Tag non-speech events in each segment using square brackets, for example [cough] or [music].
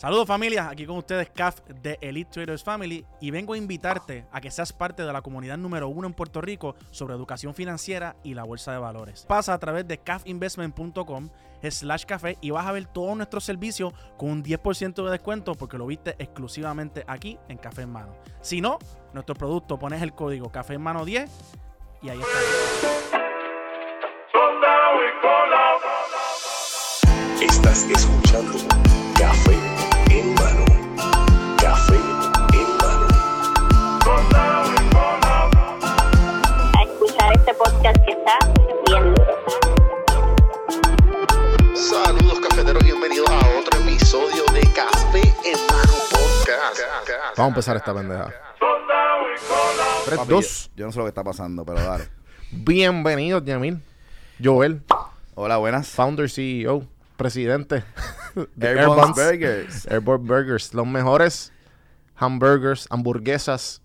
Saludos familia, aquí con ustedes CAF de Elite Traders Family y vengo a invitarte a que seas parte de la comunidad número uno en Puerto Rico sobre educación financiera y la bolsa de valores. Pasa a través de cafinvestment.com slash café y vas a ver todos nuestros servicios con un 10% de descuento porque lo viste exclusivamente aquí en Café en Mano. Si no, nuestro producto pones el código Café en Mano 10 y ahí está. Estás escuchando podcast que está. Saludos cafeteros, bienvenidos a otro episodio de Café en mano podcast. Vamos a empezar esta pendeja. 3, Papi, 2. Yo, yo no sé lo que está pasando, pero dale. [laughs] Bienvenidos, Yamil. Joel, Hola, buenas. founder, CEO, presidente [laughs] de Airborne. Burgers. Airborne Burgers, los mejores hamburgers, hamburguesas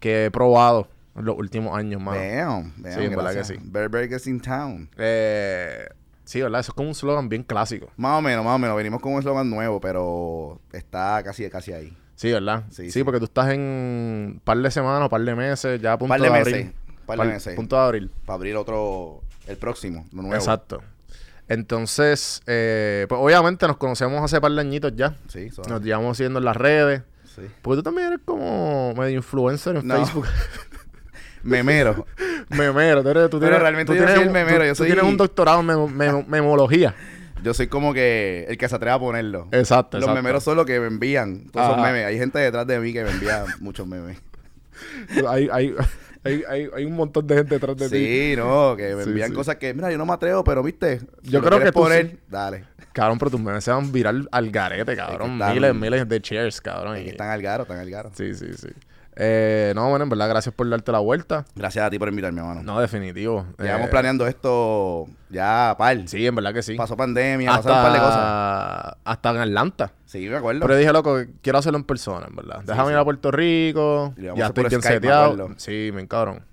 que he probado los últimos años, mano. Damn, damn, Sí, en verdad que sí. Bear Burgers in town. Eh, sí, ¿verdad? Eso es como un slogan bien clásico. Más o menos, más o menos. Venimos con un eslogan nuevo, pero está casi, casi ahí. Sí, ¿verdad? Sí, Sí, sí. porque tú estás en par de semanas, par de meses, ya a punto Par de de, meses, abril. par de meses. Punto de abril. Para abrir otro, el próximo, lo nuevo. Exacto. Entonces, eh, pues obviamente nos conocemos hace par de añitos ya. Sí, Nos llevamos siguiendo en las redes. sí. Porque tú también eres como medio influencer en No. Facebook. [laughs] Memero. memero. Tú, eres, tú Pero tienes, realmente tú yo tienes soy el memero, tú- yo tú soy- tienes un doctorado en memo- [laughs] memología. Yo soy como que el que se atreve a ponerlo. Exacto, Los exacto. memeros son los que me envían todos esos Ajá. memes. Hay gente detrás de mí que me envía muchos memes. [laughs] hay, hay, hay, hay, hay un montón de gente detrás de ti. Sí, no, que me Sí, envían sí. cosas que, mira, yo no me atrevo, pero viste. si Yo creo que tú poner, sí. dale. Cabrón, pero tus memes se van viral al garete, cabrón. están- miles, miles de shares, cabrón. Y- están al garo, están al garo. Sí, sí, sí. Eh, no, bueno, en verdad, gracias por darte la vuelta. Gracias a ti por invitarme, hermano. No, definitivo. Llevamos Eh, planeando esto ya par. Sí, en verdad que sí. Pasó pandemia, hasta, pasaron un par de cosas. hasta en Atlanta. Sí, me acuerdo. Pero dije, loco, quiero hacerlo en persona, en verdad. Déjame sí. ir a Puerto Rico. Y Ya a estoy bien me seteado. acuerdo. Sí, me cabrón.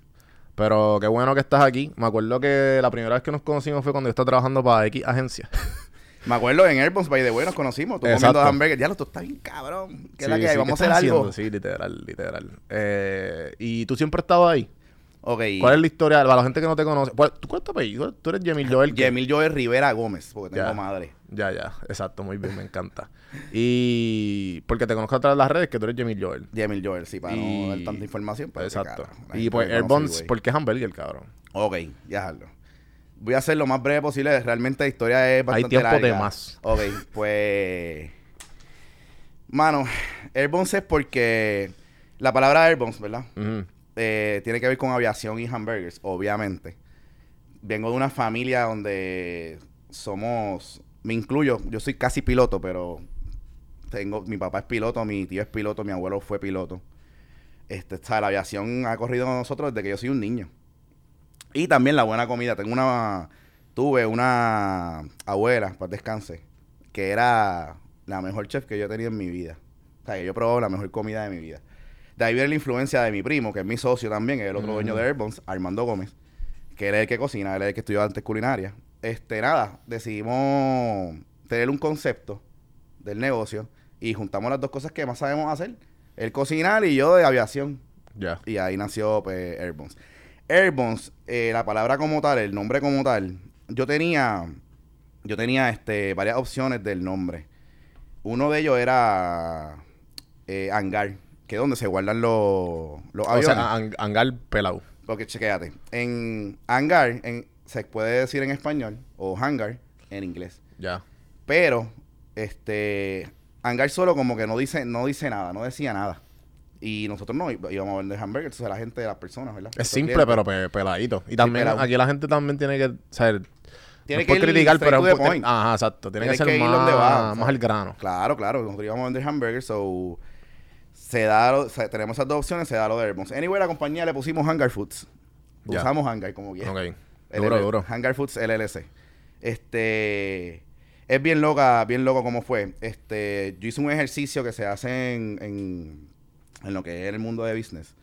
Pero qué bueno que estás aquí. Me acuerdo que la primera vez que nos conocimos fue cuando yo estaba trabajando para X agencia. [laughs] Me acuerdo en Airbones, by the way, nos conocimos. Tú Exacto. comiendo hamburgues. Ya lo tú estás bien cabrón. ¿Qué es la que hay? sí, Vamos ¿qué a hacer algo. haciendo? Sí, literal, literal. Eh, ¿Y tú siempre has estado ahí? Ok. ¿Cuál es la historia? Para la gente que no te conoce. ¿Cuál, ¿Tú cuál es tu apellido? Tú eres Yemil Joel. Yemil Joel Rivera Gómez, porque tengo Ya. madre. Ya, ya. Exacto, muy bien, me encanta. Y porque te conozco a través de las redes que tú eres Yemil Joel. Yemil Joel, sí, para Y- no dar tanta información. pero Exacto. Y pues me conoce, Airbuns, güey. ¿por qué hamburger, cabrón? Ok, ya. Voy a hacer lo más breve posible. Realmente la historia es bastante tiempo de larga. más. Ok, pues... Mano, Airbones es porque... La palabra Airbones, ¿verdad? Eh, tiene que ver con aviación y hamburgers, obviamente. Vengo de una familia donde somos... Me incluyo, yo soy casi piloto, pero... Tengo, mi papá es piloto, mi tío es piloto, mi abuelo fue piloto. Este, sea, la aviación ha corrido con nosotros desde que yo soy un niño. Y también la buena comida. Tengo una. Tuve una abuela, para descanse, que era la mejor chef que yo he tenido en mi vida. O sea, que yo he probado la mejor comida de mi vida. De ahí viene la influencia de mi primo, que es mi socio también, que es el otro dueño de Airbones, Armando Gómez, que es el que cocina, es el que estudió antes culinaria. Este, nada, decidimos tener un concepto del negocio y juntamos las dos cosas que más sabemos hacer. El cocinar y yo de aviación. Ya. Y ahí nació pues, Airbones. Airbones, eh, la palabra como tal, el nombre como tal, yo tenía, yo tenía este, varias opciones del nombre. Uno de ellos era eh, hangar, que es donde se guardan los, los O aviones. sea, ang- hangar pelado. Porque chequéate, en hangar en, se puede decir en español o hangar en inglés. Ya. Pero, este, hangar solo como que no dice, no dice nada, no decía nada. Y nosotros no íbamos a vender hamburgers a la gente, a las personas, ¿verdad? Es simple, pero pe- peladito. Y también pelado. aquí la gente también tiene que saber. Tiene no que ir criticar, pero es un- point. Ajá, exacto. Tiene que ser que ir más, donde va, más ¿sabes? al grano. Claro, claro. Nosotros íbamos a vender hamburgers, so... Se da, lo- se- tenemos esas dos opciones, se da lo de Airbones. Anyway, la compañía le pusimos Hangar Foods. Usamos Hangar como quiera. Ok. LL Duro, duro. Hangar Foods LLC. Este... Es bien loca, bien loco como fue. Este... Yo hice un ejercicio que se hace en, en, en lo que es el mundo de business.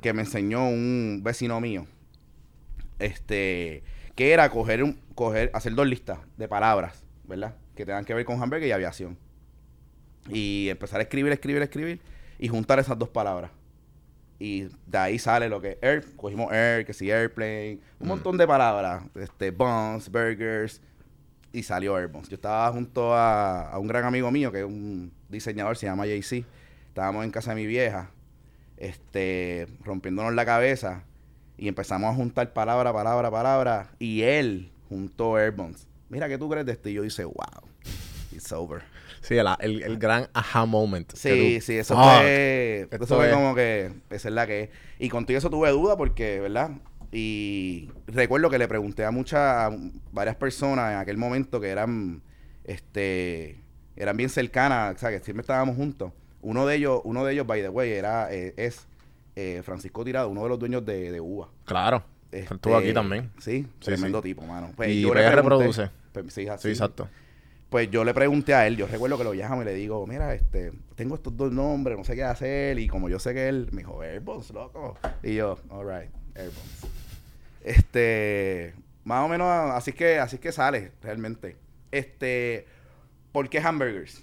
Que me enseñó un vecino mío. Este... Que era coger un... Coger, hacer dos listas de palabras, ¿verdad? Que tengan que ver con hamburger y aviación. Y empezar a escribir, escribir, escribir. Y juntar esas dos palabras. Y de ahí sale lo que air, cogimos air, que sí, airplane, un montón de palabras, este, buns, burgers, y salió Airbuns. Yo estaba junto a, a un gran amigo mío, que es un diseñador, se llama JC. Estábamos en casa de mi vieja, este, rompiéndonos la cabeza, y empezamos a juntar palabra, palabra, palabra, y él juntó Airbuns. Mira, ¿qué tú crees de esto? Y yo dice, wow, it's over. Sí, el, el, el gran aha moment. Sí, sí, eso Fuck. fue, eso fue es- como que esa es la que es. Y contigo eso tuve duda porque, ¿verdad? Y recuerdo que le pregunté a muchas, a varias personas en aquel momento que eran, este, eran bien cercanas, o sea, que siempre estábamos juntos. Uno de ellos, uno de ellos, by the way, era, eh, es eh, Francisco Tirado, uno de los dueños de, de UBA. Claro. Este, Estuvo aquí también. Sí, Sí, tremendo sí. tipo, mano. Pues Y yo le PR pregunté- produce. pues, sí, así. Sí, exacto. Pues yo le pregunté a él, yo recuerdo que lo llamo y le digo, mira, este, tengo estos dos nombres, no sé qué hacer. Y como yo sé que él me dijo, Airbones, loco. Y yo, alright, Airbones. Este, más o menos así es que, así es que sale, realmente. Este, ¿por qué hamburgers?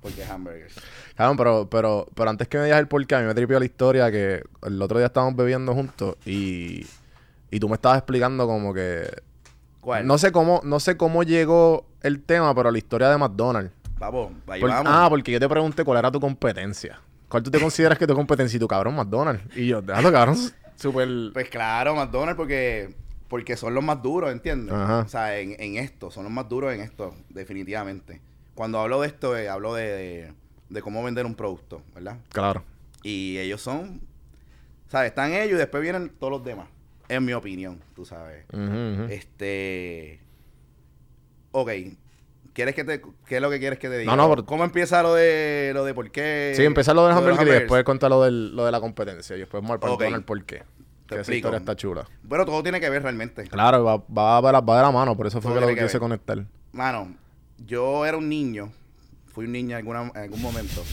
¿Por qué hamburgers? Cabrón, pero, pero, pero antes que me digas el porqué, a mí me tripió la historia que el otro día estábamos bebiendo juntos y, y tú me estabas explicando como que... ¿Cuál? No sé cómo, no sé cómo llegó el tema, pero la historia de McDonald's. Vamos, ahí Por- vamos. ah, porque yo te pregunté cuál era tu competencia. ¿Cuál tú te consideras que tu competencia? Y tu cabrón, McDonald's. Y yo, déjalo, cabrón, súper... Pues claro, McDonald's porque porque son los más duros, ¿entiendes? Ajá. O sea, en, en esto, son los más duros en esto, definitivamente. Cuando hablo de esto, eh, hablo de, de, de cómo vender un producto, ¿verdad? Claro. Y ellos son, ¿sabes? Están ellos y después vienen todos los demás, en mi opinión, tú sabes. Este, ok, ¿quieres que te, qué es lo que quieres que te diga? No, no, pero- ¿Cómo empieza lo de, lo de por qué? Sí, empezar lo de los hamburger y después contar lo, del, lo de la competencia. Y después vamos al Ok. McDonald's por qué. Te Que esa historia está chula. Bueno, todo tiene que ver realmente. Claro, va, va, va, va de la mano, por eso fue Todo que lo que quise ver. conectar. Mano, yo era un niño, fui un niño en, alguna- en algún momento.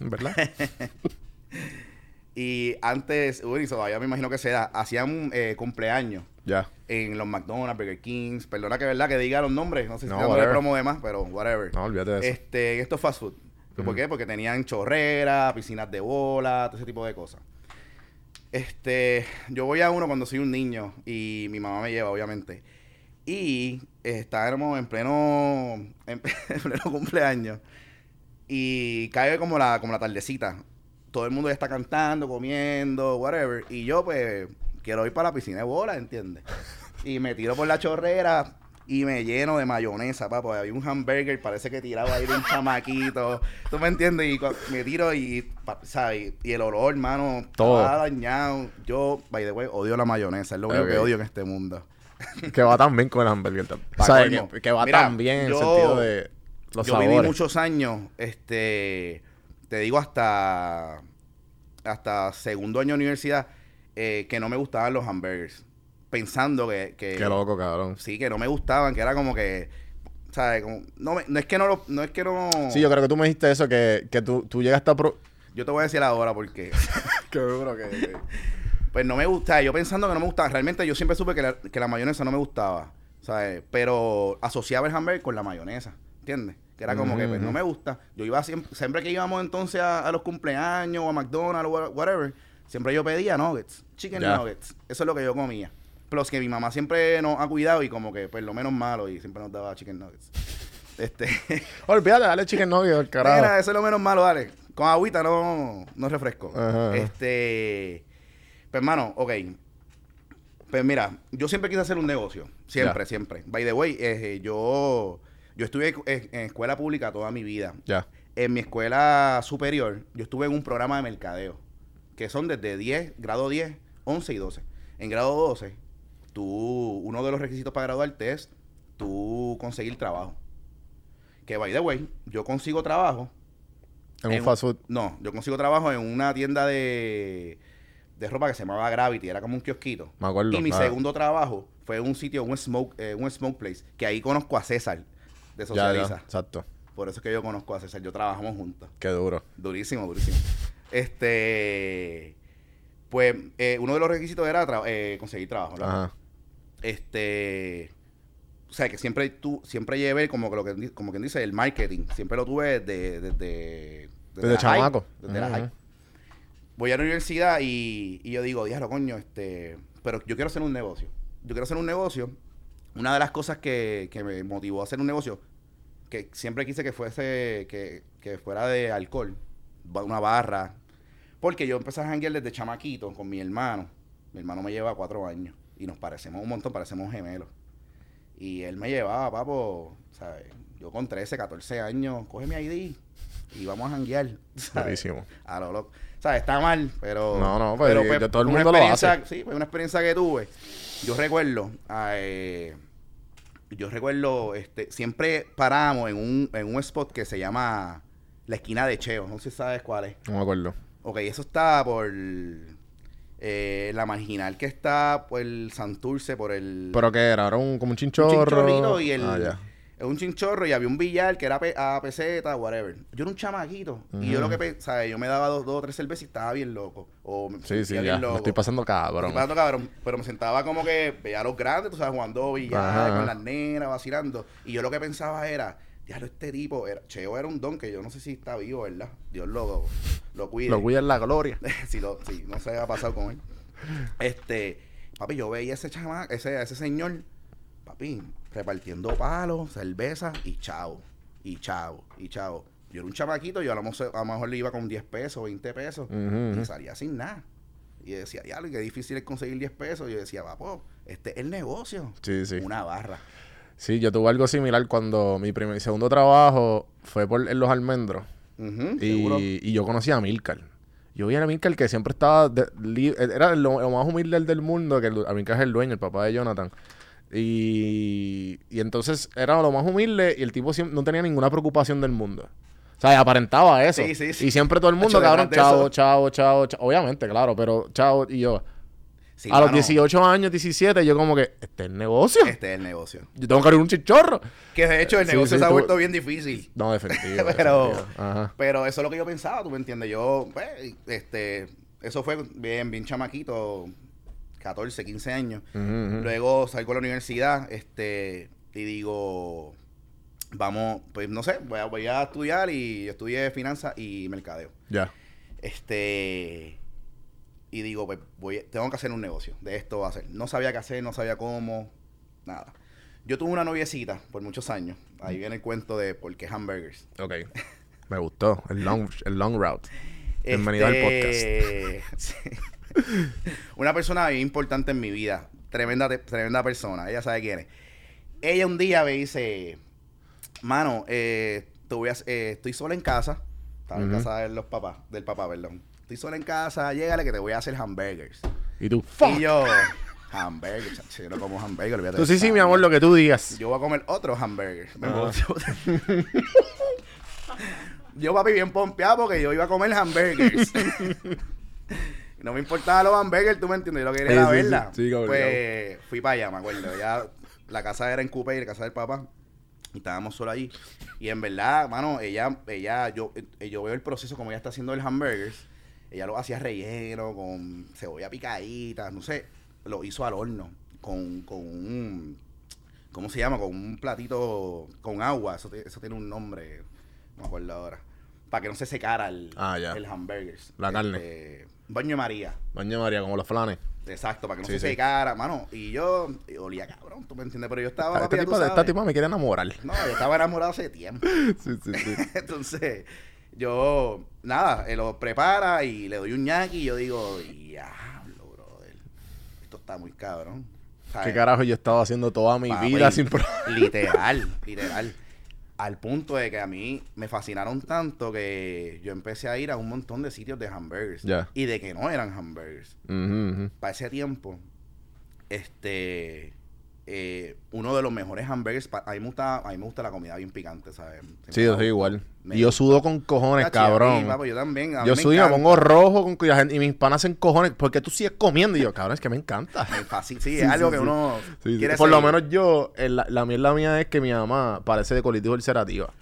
¿Verdad? [laughs] Y antes, uy, todavía me imagino que se da, hacían eh, cumpleaños ya. en los McDonald's, Burger Kings. Perdona que verdad que diga los nombres, no sé si No, dándole promo de más, pero whatever. No, olvídate de eso. Este, en estos fast food. ¿Por qué? Porque tenían chorreras, piscinas de bola, todo ese tipo de cosas. Este, yo voy a uno cuando soy un niño y mi mamá me lleva, obviamente. Y estábamos en pleno, [laughs] en, pleno cumpleaños y cae como la, como la tardecita. Todo el mundo ya está cantando, comiendo, whatever. Y yo, pues, quiero ir para la piscina de bola, ¿entiendes? [laughs] Y me tiro por la chorrera y me lleno de mayonesa, papá. Había un hamburger, parece que tiraba ahí de un chamaquito. [laughs] ¿Tú me entiendes? Y me tiro y, ¿sabes? Y el olor, hermano, Todo. dañado. Yo, by the way, odio la mayonesa. Es lo único que odio en este mundo. [laughs] que va tan bien con el hamburger. O sea, que, que va Mira, tan bien en el yo- sentido de los yo sabores. viví muchos años, este, te digo hasta, hasta segundo año de universidad, eh, que no me gustaban los hamburgers. Pensando que, que Qué loco, cabrón. sí, que no me gustaban, que era como que, ¿sabes? Como, no, me- no es que no lo, no es que no. Sí, yo creo que tú me dijiste eso, que, que tú, tú llegaste a... Pro... Yo te voy a decir ahora porque, [laughs] Qué duro que... pues no me gustaba. Yo pensando que no me gustaba. Realmente yo siempre supe que la, que la mayonesa no me gustaba, ¿sabes? Pero asociaba el hamburger con la mayonesa, ¿entiendes? Que era como que, pues, no me gusta. Yo iba siempre, siempre que íbamos entonces a, a los cumpleaños o a McDonald's o wha- whatever, siempre yo pedía nuggets, chicken nuggets. Eso es lo que yo comía. Plus que mi mamá siempre nos ha cuidado y como que, pues, lo menos malo y siempre nos daba chicken nuggets. Este... [laughs] Olvídate, dale chicken nugget al carajo. Mira, eso es lo menos malo, dale. Con agüita no, no refresco. Ajá. Este. Pues, hermano, ok. Pues mira, yo siempre quise hacer un negocio. Siempre, siempre. By the way, eh, yo, yo estuve en, en escuela pública toda mi vida. Ya. En mi escuela superior, yo estuve en un programa de mercadeo. Que son desde 10, grado 10, 11 y 12. En grado 12, tú, uno de los requisitos para graduarte es tú conseguir trabajo. Que, by the way, yo consigo trabajo. En un en- fast food. No, yo consigo trabajo en una tienda de, de ropa que se llamaba Gravity, era como un kiosquito. Me acuerdo, Y mi claro. segundo trabajo fue un sitio, un smoke, eh, un smoke place, que ahí conozco a César de Socializa. ya, exacto. Por eso es que yo conozco a César, yo trabajamos juntos. Qué duro. Durísimo, durísimo. Este, pues eh, uno de los requisitos era tra- eh, conseguir trabajo. ¿verdad? Ajá. Este, o sea, que siempre tú, siempre llevé como que lo que, como quien dice, el marketing. Siempre lo tuve desde, desde, Desde la high, chamaco. desde la high. Voy a la universidad y, y yo digo, diablo, coño, este, pero yo quiero hacer un negocio. Yo quiero hacer un negocio. Una de las cosas que, que me motivó a hacer un negocio, que siempre quise que fuese, que, que fuera de alcohol, una barra. Porque yo empecé a janguear desde chamaquito con mi hermano. Mi hermano me lleva cuatro años y nos parecemos un montón, parecemos gemelos. Y él me llevaba, papo, ¿sabes? Yo con 13, 14 años, coge mi ID y vamos a janguear. [laughs] Durísimo. A lo loco. O sea, está mal, pero. No, no, pues, pero, y- pues, todo el mundo lo hace. Sí, fue una experiencia que tuve. Yo recuerdo. eh, yo recuerdo, este, siempre paramos en un, en un spot que se llama La Esquina de Cheo. No sé si sabes cuál es. No me acuerdo. Ok, eso está por eh, la marginal que está por el Santurce, por el. ¿Pero qué era? ¿Era un, como un un chinchorro? chinchorrito y el. Ah, ya. Es un chinchorro y había un billar que era pe- a peseta, whatever. Yo era un chamaquito. Y yo lo que pensaba, yo me daba dos, o tres cervezas y estaba bien loco. O me Sí, sí, bien ya. loco. Me estoy pasando cabrón. Estoy pasando cabrón. Pero me sentaba como que veía a los grandes, tú sabes, jugando billar Ajá. con las nenas, vacilando. Y yo lo que pensaba era, diablo, este tipo, era, Cheo era un don que yo no sé si está vivo, ¿verdad? Dios lo, lo cuide. Lo cuida en la gloria. [laughs] si, lo, si no se ha pasado con él. Este, papi, yo veía ese chama, ese, ese señor, papi, repartiendo palos, cerveza y chao, y chao, y chao. Yo era un chamaquito, yo a lo, mejor, a lo mejor le iba con 10 pesos, 20 pesos, y salía sin nada. Y decía, diablo, qué difícil es conseguir 10 pesos. Yo decía, papo, este es el negocio. Sí, sí. Una barra. Sí, yo tuve algo similar cuando mi primer, segundo trabajo fue por en los almendros. Y, y yo conocí a Milcar. Yo vi a Milcar que siempre estaba... de- li- era lo, lo más humilde del mundo, que el, Milcar es el dueño, el papá de Jonathan. Y, y entonces era lo más humilde y el tipo no tenía ninguna preocupación del mundo. O sea, aparentaba eso. Sí, sí, sí. Y siempre todo el mundo, cabrón, de chao, chao, chao, chao. Obviamente, claro, pero chao. Y yo, Sí, a los mano, 18 años, 17, yo como que, este es el negocio. Este es el negocio. Yo tengo que abrir un chichorro. Que de hecho el Sí, negocio sí, se ha vuelto bien difícil. No, definitivo. [laughs] Pero- definitivo. Pero eso es lo que yo pensaba, tú me entiendes. Yo, pues, este, eso fue bien, bien chamaquito, 14, 15 años. Luego salgo a la universidad, este, y digo, vamos, pues no sé, voy a, voy a estudiar y estudié finanzas y mercadeo. Ya. Este, y digo, pues voy, tengo que hacer un negocio, de esto va a ser. No sabía qué hacer, no sabía cómo, nada. Yo tuve una noviecita por muchos años. Ahí viene el cuento de por qué hamburgers. Ok. Me gustó. El long, el long route. [laughs] Bienvenido al Este, [laughs] sí. Una persona bien importante en mi vida. Tremenda, tremenda persona. Ella sabe quién es. Ella un día me dice, mano, eh, te voy a- eh, estoy sola en casa. Estaba en casa de los papás, del papá, perdón. Estoy sola en casa, llégale que te voy a hacer hamburgers. Y tú, fuck. Y yo, hamburgers, chacho, yo no como hamburgers. olvídate Tú de sí, sí, mi amor, lo que tú digas. yo voy a comer otros hamburgers. Me Ah. voy- [laughs] yo, papi, bien pompeado porque yo iba a comer hamburgers. [laughs] no me importaba los hamburgers, tú me entiendes. Yo lo quería Sí, era sí, verla. sí. Sí, obligado. pues fui para allá, me acuerdo. Ya, la casa era en Coupé, la casa del papá. Y estábamos solo allí. Y en verdad, mano, ella, ella, yo, eh, yo veo el proceso como ella está haciendo el hamburgers. Ella lo hacía relleno, con cebolla picadita, no sé. Lo hizo al horno, con, con un, ¿cómo se llama? Con un platito con agua. Eso, eso tiene un nombre, no me acuerdo ahora. Para que no se secara el, Ah, ya. el hamburgers. La carne. Este, baño de María. Doña María, como los flanes. Exacto, para que no Sí, se sí. secara, mano. Y yo y olía cabrón, tú me entiendes. Pero yo estaba, papi, esta sabes. tipa me quiere enamorar. No, yo estaba enamorado hace tiempo. [laughs] Sí, sí, sí. [laughs] Entonces, yo, nada, él lo prepara y le doy un ñaki y yo digo, diablo, brother. Esto está muy cabrón. ¿Sabes? ¿Qué carajo yo he estado haciendo toda mi Papi, vida sin pro- Literal, literal. Al punto de que a mí me fascinaron tanto que yo empecé a ir a un montón de sitios de hamburgers. Y de que no eran hamburgers. Para ese tiempo, este, eh, uno de los mejores hamburgers. pa- A mí me gusta, a mí me gusta la comida bien picante, ¿sabes? Siempre Sí, yo soy igual. Me- Y yo sudo con cojones, mí, cabrón. papo, yo también. Yo sudo y me pongo rojo con, gente- y mis panas hacen cojones. ¿Por qué tú sigues comiendo? Y yo, cabrón, es que me encanta. [laughs] Me fascina. Sí, Sí, es algo sí, que uno quiere Por lo menos yo, el- la, la mierda mía es que mi mamá parece de colitis ulcerativa.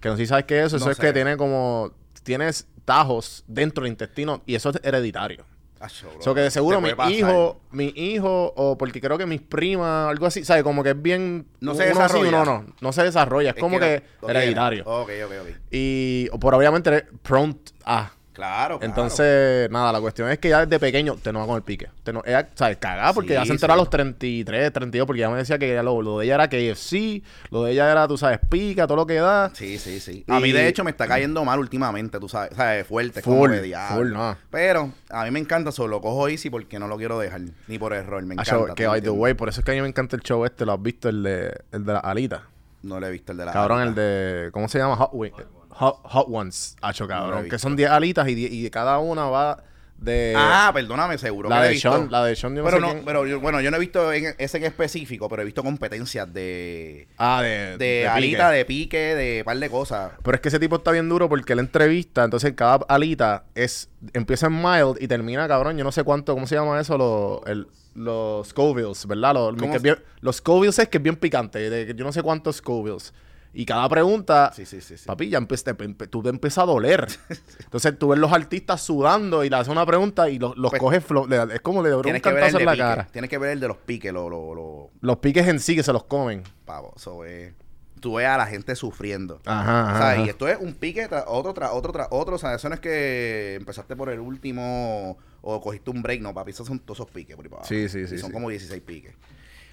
Que no sé si sabes qué es eso. Eso es que tiene como... Tienes tajos dentro del intestino y eso es hereditario. Acho, bro, O sea, que de seguro mi pasar. hijo, mi hijo, o porque creo que mis primas, algo así, ¿sabes? Como que es bien... No se desarrolla. uno no, no se desarrolla. Es, Es como que, hereditario. Ok, ok, ok. Y por obviamente prone a... Claro, claro. Entonces, nada, la cuestión es que ya desde pequeño te no va con el pique. Te no, ella, ¿sabes? Cagada porque Sí, ya se enteró a los 33, 32, porque ya me decía que ya lo, lo de ella era KFC, lo de ella era, tú sabes, pica, todo lo que da. Sí, sí, sí. Y- A mí, de hecho, me está cayendo mal últimamente, tú sabes. ¿Sabes? Fuerte, Full, como diablo. full, no. Pero a mí me encanta, solo lo cojo easy porque no lo quiero dejar. Ni por error, me encanta. show, ¿tú que by the way, por eso es que a mí me encanta el show este, lo has visto, el de, el de la alita. No le he visto el de la. Cabrón, el alita. de, ¿cómo se llama? Hot, Wing- Hot, Hot Ones. No lo he cabrón. visto. que son 10 alitas y, die- y de cada una va de... Ah, perdóname, seguro. la que lo he de visto. Sean, la de Sean, yo no pero sé no, quién. pero yo- bueno, yo no he visto en ese en específico, pero he visto competencias de. Ah, de... De, pique. alita, de pique, de par de cosas. Pero es que ese tipo está bien duro porque él entrevista, entonces cada alita es empieza en mild y termina, cabrón, yo no sé cuánto, ¿cómo se llama eso? Los, el- los Scovilles, ¿verdad? Los, ¿Cómo que es se- bien- los Scovilles es que es bien picante, de, yo no sé cuántos Scovilles. Y cada pregunta, Sí, sí, sí. papi, ya empe- te- empe- tú te empiezas a doler. [laughs] Entonces tú ves los artistas sudando y le haces una pregunta y los, los Pues, coges, flo- le- es como le da un cantazo en la pique. cara. Tienes que ver el de los piques, lo, lo, lo, Los piques en sí que se los comen. pavo. Eso es. Tú ves a la gente sufriendo. Ajá, O ajá, sea, ajá. y esto es un pique tras otro, tras otro, tras otro. O sea, eso no es que empezaste por el último o cogiste un break. No, papi, esos son todos esos piques. por ahí. Sí, sí, sí, Son como 16 piques.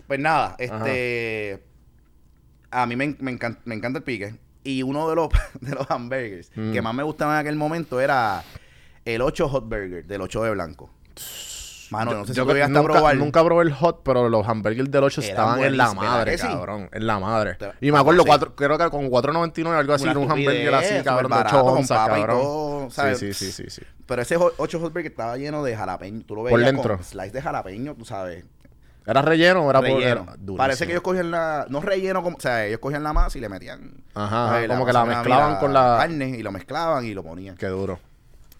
Pues nada, este... A mí me, me, encanta, me encanta el pique. Y uno de los, [laughs] de los hamburgers Mm. que más me gustaba en aquel momento era el 8 Hot Burger del 8 de blanco. Mano, no sé si Yo que- nunca, probar. nunca probé el hot, pero los hamburgers del 8 Eran estaban en la buenísimos, ¿verdad madre, sí? cabrón. En la madre. Y me acuerdo, sí. cuatro, creo que con 4.99 algo así, Una un hamburger así, cabrón, de 8 barato, con onzas, cabrón. todo, ¿sabes? sí, sí, sí, sí, sí. Pero ese 8 Hot Burger estaba lleno de jalapeño. Tú lo Por veías dentro. con slice de jalapeño, tú sabes. ¿Era relleno o era por- relleno. era durísimo. Parece que ellos cogían la... No relleno, como, o sea, ellos cogían la masa y le metían... Ajá, como que la mezclaban con la- carne y lo mezclaban y lo ponían. Qué duro.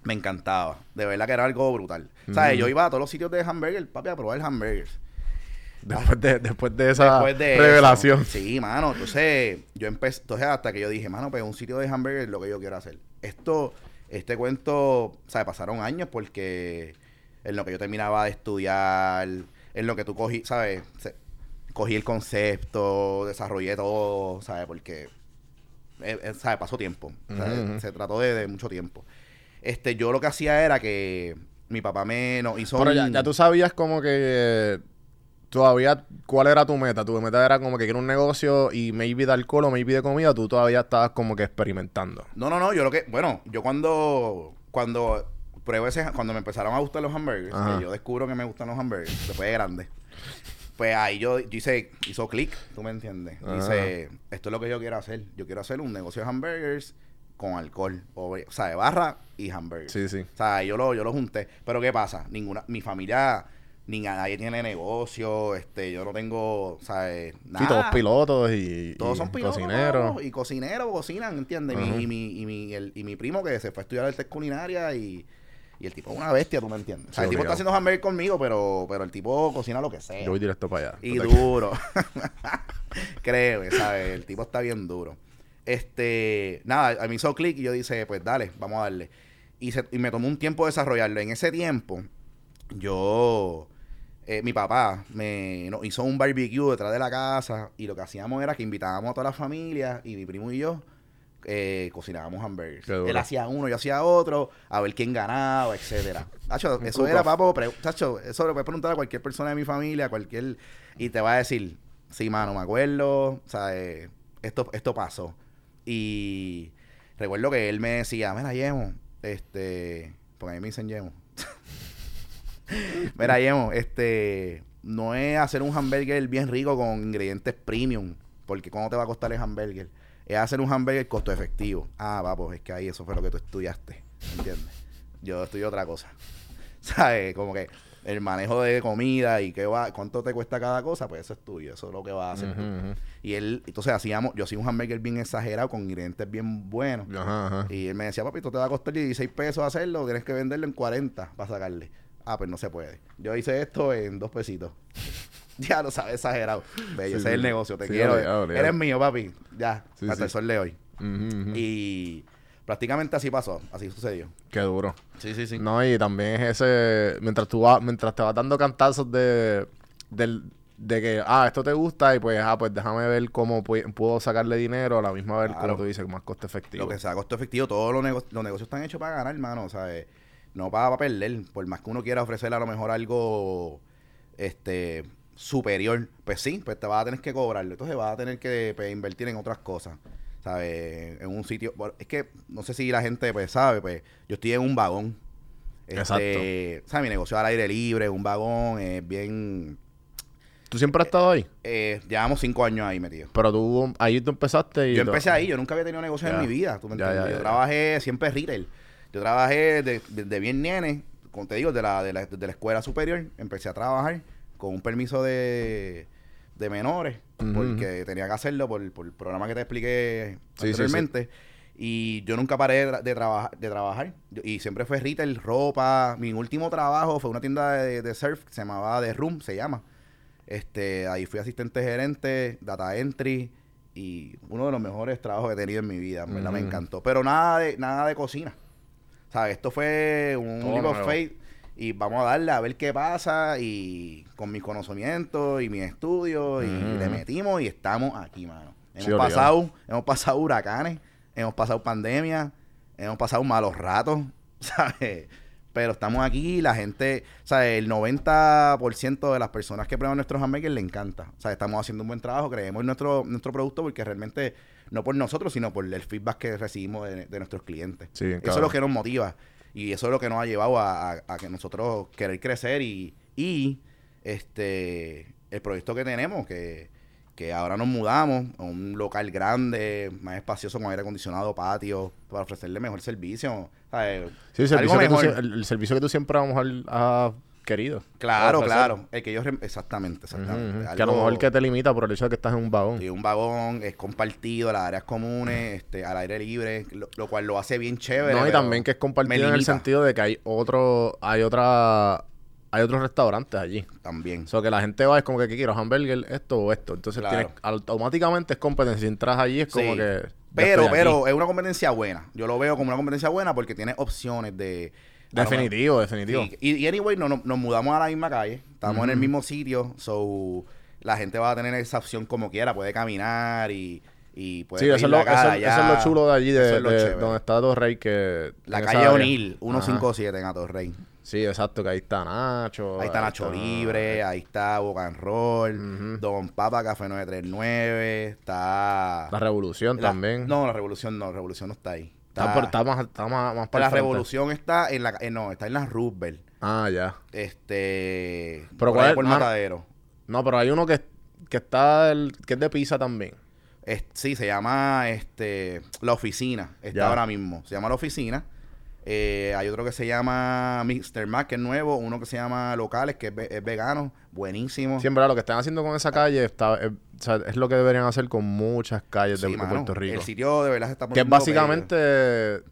Me encantaba. De verdad que era algo brutal. O sea, yo iba a todos los sitios de hamburger, papi, a probar hamburgers. Después de, después de esa Después de eso. revelación. Sí, mano. Entonces, yo empecé. Entonces, hasta que yo dije, mano, pues un sitio de hamburger es lo que yo quiero hacer. Esto, este cuento, o sea, pasaron años porque en lo que yo terminaba de estudiar, en lo que tú cogí, ¿sabes? Cogí el concepto, desarrollé todo, ¿sabes? Porque, eh, eh, ¿sabes? Pasó tiempo. Se trató de, de mucho tiempo. Este, yo lo que hacía era que mi papá me no, hizo Pero ya, tú sabías como que eh, todavía cuál era tu meta. Tu meta era como que quiero un negocio y maybe de alcohol o maybe de comida. Tú todavía estabas como que experimentando. No, no, no, yo lo que, bueno, yo cuando, cuando pruebo ese, cuando me empezaron a gustar los hamburgers, que yo descubro que me gustan los hamburgers, después de grande, pues ahí yo, yo hice, hizo clic, tú me entiendes, dice, esto es lo que yo quiero hacer, yo quiero hacer un negocio de hamburgers con alcohol, o, o sea, de barra y hamburgers. Sí, sí. O sea, yo lo, yo lo junté, pero ¿qué pasa? Ninguna, mi familia, ni nadie tiene negocio, este, yo no tengo, ¿sabes? Nada. Sí, todos pilotos y, Todos y son pilotos. cocineros. Y cocineros, cocinan, ¿entiendes? Y mi- Ajá. y, mi, y, mi, el- y mi primo que se fue a estudiar artes culinaria y, y el tipo es una bestia, ¿tú me entiendes? O sea, Sí, el tipo está haciendo hamburger conmigo, pero, pero el tipo cocina lo que sea. Yo voy directo para allá. Y duro. [laughs] Créeme, ¿sabes? El tipo está bien duro. Este, nada, a mí hizo clic y yo dije, pues dale, vamos a darle. Y, se- y me tomó un tiempo desarrollarlo. En ese tiempo, yo, eh, mi papá me nos hizo un barbecue detrás de la casa y lo que hacíamos era que invitábamos a toda la familia y mi primo y yo eh, cocinábamos hamburgers. Él hacía uno, yo hacía otro, a ver quién ganaba, etcétera. Tacho, eso era, papo, tacho, eso le puedes preguntar a cualquier persona de mi familia, a cualquier, y te va a decir, sí, mano, me acuerdo, o sea, eh, esto, esto pasó. Y recuerdo que él me decía, mira, Yemo, este, porque a mí me dicen Yemo. [laughs] mira, Yemo, este, no es hacer un hamburger bien rico con ingredientes premium, porque ¿cómo te va a costar el hamburger? Es hacer un hamburger costo efectivo. Ah, va, pues es que ahí eso fue lo que tú estudiaste, ¿entiendes? Yo estudié otra cosa. [laughs] ¿Sabes? Como que el manejo de comida y qué va, cuánto te cuesta cada cosa, pues eso es tuyo, eso es lo que vas a hacer tú. Y él, entonces hacíamos, yo hacía un hamburger bien exagerado con ingredientes bien buenos. Y él me decía, papi, esto te va a costar 16 pesos hacerlo, tienes que venderlo en 40 para sacarle. Ah, pues no se puede. Yo hice esto en dos pesitos. [laughs] ya lo sabes, exagerado. Bello, Sí, ese es el negocio, te Sí, quiero. Eres mío, papi. Ya, hasta el sol de hoy. Y prácticamente así pasó, así sucedió. Qué duro. Sí, sí, sí. No, y también es ese. Mientras tú vas, mientras te vas dando cantazos de. Del, de que, ah, esto te gusta y pues, ah, pues déjame ver cómo pu- puedo sacarle dinero a la misma vez, Claro. como tú dices, más costo efectivo. Lo que sea costo efectivo, todos los, nego- los negocios están hechos para ganar, hermano. O sea, eh, no para, perder. Por más que uno quiera ofrecer a lo mejor algo este superior, pues sí, pues te vas a tener que cobrarlo. Entonces vas a tener que pues, invertir en otras cosas. ¿Sabes? En un sitio. bueno, Es que no sé si la gente pues sabe, pues yo estoy en un vagón. Este, ¿Sabes? Mi negocio al aire libre, un vagón, es bien. ¿Tú siempre has estado ahí? eh, llevamos cinco años ahí metidos. Pero tú, ahí tú empezaste y... Yo empecé ahí, yo nunca había tenido negocio Ya. en mi vida, ¿tú me entiendes? yo trabajé siempre retail. Yo trabajé de, de- de bien nene, como te digo, de la, de, la, de la escuela superior. Empecé a trabajar con un permiso de, de menores, porque tenía que hacerlo por, por el programa que te expliqué Sí, sí, anteriormente. Y yo nunca paré de, de trabajar, de trabajar. Yo- y siempre fue retail, ropa. Mi último trabajo fue una tienda de, de surf que se llamaba The Room, se llama. Este, ahí fui asistente gerente, data entry y uno de los mejores trabajos que he tenido en mi vida, en verdad me encantó. Pero nada de, nada de cocina. ¿Sabes? Esto fue un leap of faith y vamos a darle a ver qué pasa y con mis conocimientos y mis estudios y le metimos y estamos aquí, mano. Hemos Sí, obligado. pasado, hemos pasado huracanes, hemos pasado pandemia, hemos pasado malos ratos, [laughs] ¿sabes? Pero estamos aquí, la gente, ¿sabes? El 90% de las personas que prueban nuestros hamburgers le encanta. O sea, estamos haciendo un buen trabajo, creemos en nuestro, nuestro producto porque realmente, no por nosotros, sino por el feedback que recibimos de, de nuestros clientes. Sí, eso es lo que nos motiva y eso es lo que nos ha llevado a, a- a que nosotros querer crecer y, y este el proyecto que tenemos, que, que ahora nos mudamos a un local grande, más espacioso, con aire acondicionado, patio, para ofrecerle mejor servicio. ¿sabes? Sí, el servicio, mejor. el, el servicio que tú siempre a mejor has querido. Claro, claro. El que yo... Exactamente, exactamente. Que a lo mejor que te limita por el hecho de que estás en un vagón. Y un vagón es compartido, las áreas comunes, este, al aire libre, lo, lo cual lo hace bien chévere. No, y también que es compartido en el sentido de que hay otro, hay otra, hay otros restaurantes allí. También. O sea, que la gente va es como que ¿qué quiero hamburger, esto o esto. Entonces Claro. tienes, automáticamente es competencia. Si entras allí es como Sí. que. Pero, pero es una competencia buena. Yo lo veo como una competencia buena porque tiene opciones de... Definitivo, definitivo. Y, y anyway, no, no- nos mudamos a la misma calle. Estamos en el mismo sitio. So, la gente va a tener esa opción como quiera. Puede caminar y, y puede Sí, eso es, lo, eso, es- allá. eso es lo chulo de allí, de, es donde está Torrey, que... La calle. O'Neill, Ajá. 157 en Atorrey. Sí, exacto, que ahí está Nacho. Ahí está Nacho Libre, ahí está Boca and Roll. Don Papa Café 939, está... La Revolución la- también. No, la Revolución no, la Revolución no está ahí. Está, está más, está más, más para la frente. Revolución está en la... eh, no, está en la Roosevelt. Ah, ya. Este... Pero por ¿cuál es, por? Matadero. No, pero hay uno que, que está... El, que es de pizza también. Es- sí, se llama este La Oficina. Está Ya. ahora mismo. Se llama La Oficina. Eh, hay otro que se llama Mr. Mac, que es nuevo. Uno que se llama Locales, que es, ve- es vegano. Buenísimo. Siempre lo que están haciendo con esa calle está, es, o sea, es lo que deberían hacer con muchas calles Sí, de, mano. Puerto Rico. El sitio de verdad se está Que es poniendo básicamente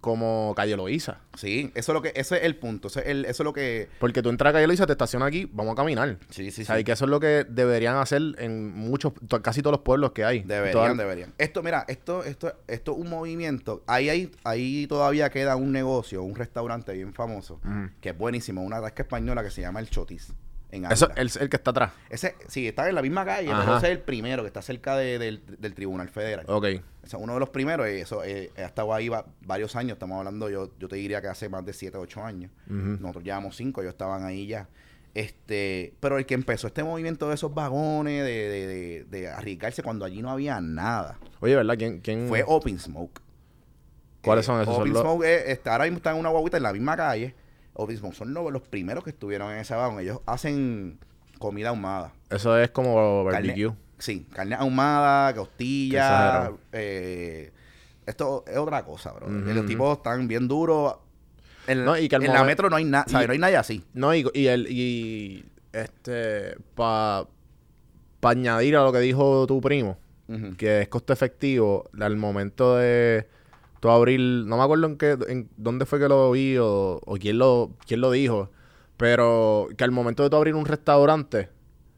como Calle bello. Sí, eso es lo que, ese es el punto. Ese es el- eso es lo que. Porque tú entras a Calle Loíza, te estacionas aquí, vamos a caminar. Sí, sí, O sea, sí. y que eso es lo que deberían hacer en muchos, casi todos los pueblos que hay. Deberían, Todas- deberían. Esto, mira, esto, esto, esto es un movimiento. Ahí, hay, ahí todavía queda un negocio, un restaurante bien famoso, que es buenísimo, una tasca española que se llama El Chotis. En Eso es el, el que está atrás. Ese, sí, está en la misma calle, Ajá. pero ese es el primero que está cerca de- del, del Tribunal Federal. Ok. O sea, uno de los primeros, y eso, eh, ha estado ahí va- varios años, estamos hablando, yo, yo te diría que hace más de 7, 8 años. Ujú. Nosotros llevamos 5, ellos estaban ahí ya. Este, pero el que empezó este movimiento de esos vagones, de, de, de, de arriesgarse cuando allí no había nada, Oye, ¿verdad? ¿Quién, quién... fue Open Smoke. ¿Cuáles Eh, son esos? Son Open los- Smoke es- está, ahora mismo están en una guaguita en la misma calle. Smoke son los, los primeros que estuvieron en ese vagón. Ellos hacen comida ahumada. Eso es como barbecue. Carne, sí, carne ahumada, costilla. Eh, esto es otra cosa, bro. Los tipos están bien duros. En, No, y que en la metro no hay nada, No hay nadie así. No, y, y el, y este, para añadir a lo que dijo tu primo, que es costo efectivo, al momento de tú abrir, no me acuerdo en qué, en dónde fue que lo vi o, o quién lo, quién lo dijo, pero que al momento de tú abrir un restaurante,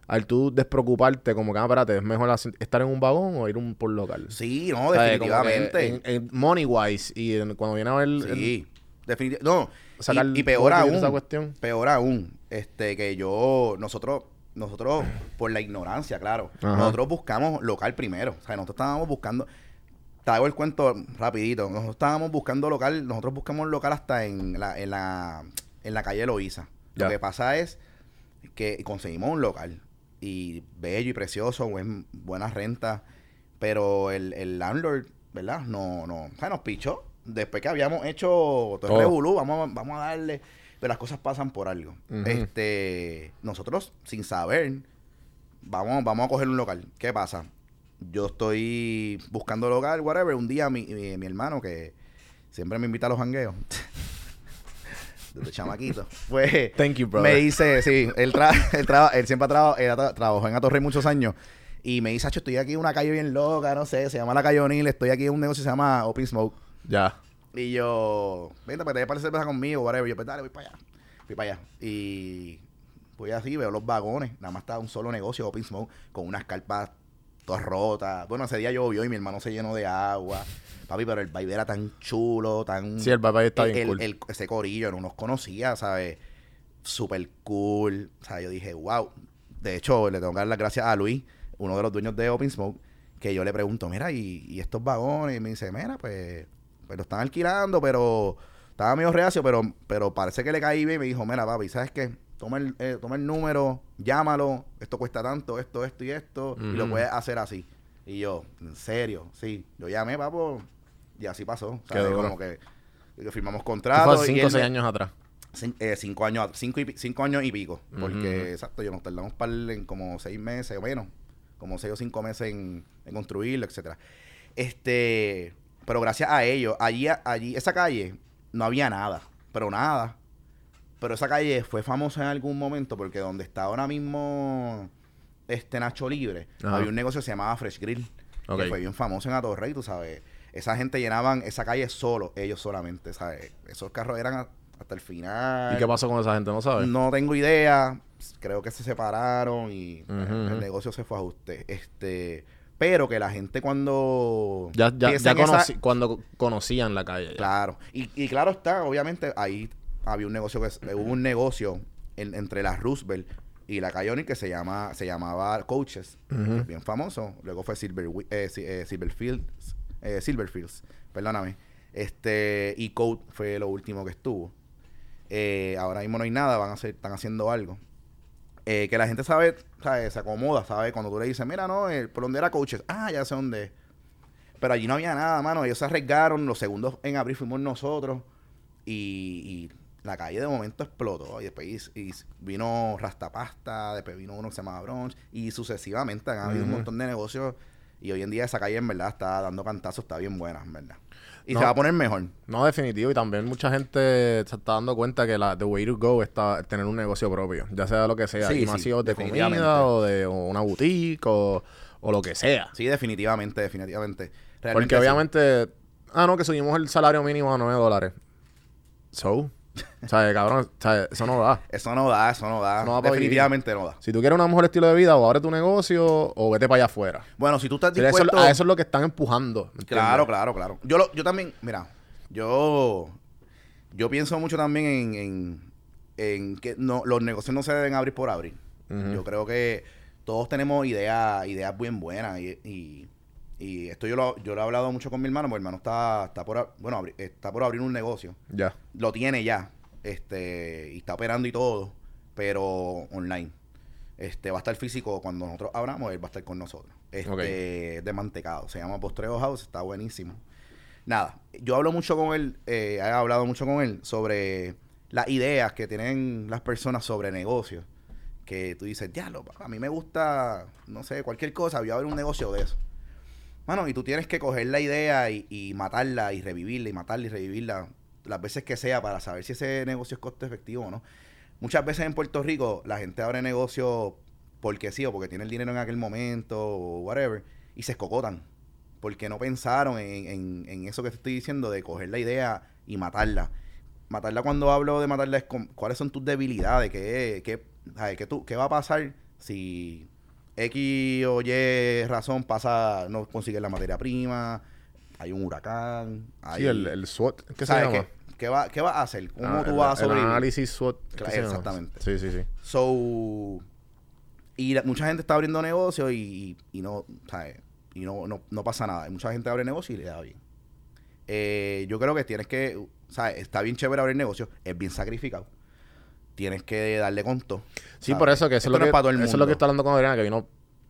al tú despreocuparte, como que, ah, espérate, es mejor estar en un vagón o ir un por local. Sí, no, O sea, definitivamente. en- en money wise, y en- cuando viene a ver el- Sí, definitivamente. No, sacar y, y peor aún, esa cuestión. peor aún, este, que yo, nosotros, nosotros, por la ignorancia, claro, Ajá. nosotros buscamos local primero. O sea, nosotros estábamos buscando, te hago el cuento rapidito, nosotros estábamos buscando local, nosotros buscamos local hasta en la, en la, en la calle Loíza. Lo que pasa es que conseguimos un local y bello y precioso, buen, buenas rentas, pero el, el landlord, ¿verdad? No, no, o sea, nos pichó. Después que habíamos hecho todo, el revolú, vamos, vamos a darle, pero las cosas pasan por algo. Este, nosotros, sin saber, vamos, vamos a coger un local. ¿Qué pasa? Yo estoy buscando local, whatever. Un día mi, mi, mi hermano, que siempre me invita a los jangueos, [laughs] desde chamaquito, pues Thank you, me brother. dice, sí, él, tra [laughs] él, traba- él siempre ha tra- trabajó en Atorrey muchos años. Y me dice, Acho, estoy aquí en una calle bien loca, no sé, se llama La Calle O'Neill, estoy aquí en un negocio que se llama Open Smoke. Ya. Y yo, vente, pues te para cerveza conmigo, whatever. Yo, pues dale, voy para allá. Fui para allá. Y voy así, veo los vagones. Nada más estaba un solo negocio, Open Smoke, con unas carpas todas rotas. Bueno, ese día llovió y mi hermano se llenó de agua. Papi, pero el baile era tan chulo, tan... Sí, el papá está bien el- cool. el- ese corillo no nos conocía, ¿sabes? Súper cool. O sea, yo dije, wow. De hecho, le tengo que dar las gracias a Luis, uno de los dueños de Open Smoke, que yo le pregunto, mira, ¿y, y estos vagones? Y me dice, mira, pues, pues lo están alquilando, pero estaba medio reacio, pero, pero parece que le caí bien. Y me dijo, mira, papi, ¿sabes qué? Toma el, eh, toma el número, llámalo, esto cuesta tanto, esto, esto y esto, y lo puedes hacer así. Y yo, en serio, sí. Yo llamé, papo, y así pasó. Como que, que firmamos Eso contrato. fue 5 o él 6 me- años atrás. Cin- eh, cinco años, cinco, y cinco años y pico. Porque, exacto, yo nos tardamos para en como seis meses o menos, como seis o cinco meses en, en construirlo, etcétera. Este, pero gracias a ellos, allí, allí, esa calle no había nada, pero nada. Pero esa calle fue famosa en algún momento porque donde está ahora mismo este Nacho Libre, Ajá. había un negocio que se llamaba Fresh Grill, que fue bien famoso en Atorrey, tú sabes. Esa gente llenaban esa calle solo, ellos solamente, ¿sabes? Esos carros eran hasta el final. ¿Y qué pasó con esa gente? ¿No sabes? No tengo idea. Creo que se separaron y Ujú, el negocio se fue a ajuste. Este, pero que la gente cuando Ya, ya, ya esa- conocí- cuando conocían la calle. ya. Claro. Y, y claro está, obviamente, ahí había un negocio que hubo un negocio en- entre la Roosevelt y la Cayoni que se llama, se llamaba Coaches, bien famoso. Luego fue Silver, eh, eh, Silverfields, eh, Silverfields, perdóname. Este, y Code fue lo último que estuvo. Eh, ahora mismo no hay nada, van a hacer, están haciendo algo. Eh, que la gente sabe, sabe, se acomoda, ¿sabe? Cuando tú le dices, mira, no, eh, por dónde era coaches, ah, ya sé dónde es. Pero allí no había nada, mano. Ellos se arriesgaron, los segundos en abril fuimos nosotros. Y, y la calle de momento explotó. Y después y- y vino Rastapasta, después vino uno que se llamaba Bronx. Y sucesivamente han habido un montón de negocios. Y hoy en día esa calle en verdad está dando cantazos, está bien buena, en verdad. Y No. se va a poner mejor. No, definitivo. Y también mucha gente se está dando cuenta que la the way to go está tener un negocio propio. Ya sea lo que sea. Sí, y más sí, si es de comida o de o una boutique o, o lo que sea. Sí, definitivamente, definitivamente. Porque sí. obviamente... Ah, no, que subimos el salario mínimo a 9 dólares. So... [laughs] o sea, cabrón, o sea, eso no da. Eso no da, eso no da. No da definitivamente no da. Si tú quieres un mejor estilo de vida, o abre tu negocio o vete para allá afuera. Bueno, si tú estás eso- dispuesto... a eso es lo que están empujando. Claro, claro, claro. Yo, lo, yo también, mira, yo, yo pienso mucho también en, en, en que no, los negocios no se deben abrir por abrir. Yo creo que todos tenemos ideas, ideas bien buenas y, y, y esto yo lo, yo lo he hablado mucho con mi hermano, mi hermano está, está por, bueno, está por abrir un negocio. Ya. Lo tiene ya, este, y está operando y todo, pero online. Este, va a estar físico cuando nosotros abramos, él va a estar con nosotros. Este, Ok. de mantecado. Se llama Postreo House, está buenísimo. Nada, yo hablo mucho con él, eh, he hablado mucho con él sobre las ideas que tienen las personas sobre negocios. Que tú dices, diablo, a mí me gusta, no sé, cualquier cosa, voy a ver un negocio de eso. Mano, y tú tienes que coger la idea y, matarla y revivirla y matarla y revivirla. las veces que sea para saber si ese negocio es costo efectivo o no. Muchas veces en Puerto Rico la gente abre negocio porque sí o porque tiene el dinero en aquel momento o whatever y se escocotan porque no pensaron en, en- en eso que te estoy diciendo de coger la idea y matarla. Matarla cuando hablo de matarla es con, cuáles son tus debilidades, qué, qué. ¿Qué, tú, qué va a pasar si X o Y razón pasa, no consigues la materia prima, hay un huracán, hay, Sí, el, el SWOT. ¿Qué se ¿sabes llama? qué, qué va, ¿Qué vas a hacer? ¿Cómo Ah, tú el- vas a El sobrevivir? análisis SWOT. exactamente. Sí, sí, sí. So, y la- mucha gente está abriendo negocios y, y no, ¿sabes? Y no, no, no pasa nada. Y mucha gente abre negocios y le da bien. Eh, yo creo que tienes que, ¿sabes? Está bien chévere abrir negocios, es bien sacrificado. Tienes que darle con todo. Sí, ¿sabes? por eso que eso, es no lo que, para todo el eso es lo que está hablando con Adriana, que vino